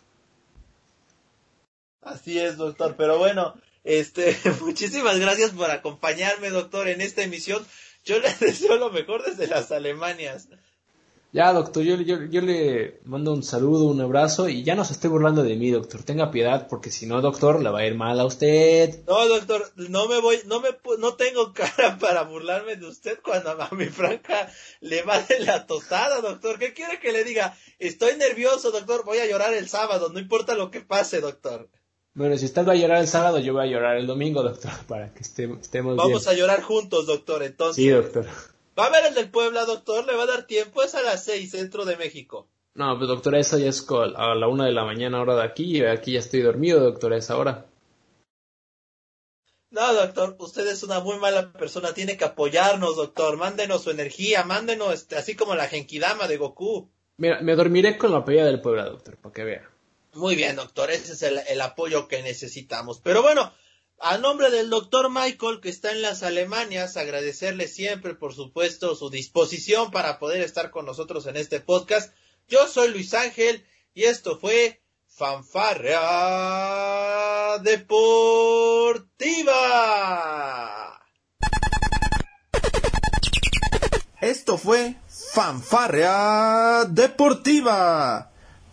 Así es, doctor. Pero bueno, este, muchísimas gracias por acompañarme, doctor, en esta emisión. Yo le deseo lo mejor desde las Alemanias. Ya, doctor, yo, yo, yo, le mando un saludo, un abrazo y ya no se esté burlando de mí, doctor. Tenga piedad porque si no, doctor, le va a ir mal a usted. No, doctor, no me voy, no me, no tengo cara para burlarme de usted cuando a mi franca le va de la tostada, doctor. ¿Qué quiere que le diga? Estoy nervioso, doctor, voy a llorar el sábado, no importa lo que pase, doctor. Bueno, si usted va a llorar el sábado, yo voy a llorar el domingo, doctor, para que estemos, estemos Vamos a llorar juntos, doctor, entonces. Sí, doctor. ¿Va a ver el del Puebla, doctor? ¿Le va a dar tiempo? Es a las seis, centro de México. No, pues doctora, eso ya es a la una de la mañana hora de aquí, y aquí ya estoy dormido, doctora, esa hora. No, doctor, usted es una muy mala persona, tiene que apoyarnos, doctor, mándenos su energía, mándenos, este, así como la Genkidama de Goku. Mira, me dormiré con la pelea del Puebla, doctor, para que vea. Muy bien, doctor, ese es el, el apoyo que necesitamos. Pero bueno, a nombre del doctor Michael, que está en las Alemanias, agradecerle siempre, por supuesto, su disposición para poder estar con nosotros en este podcast. Yo soy Luis Ángel y esto fue Fanfarrea Deportiva. Esto fue Fanfarrea Deportiva.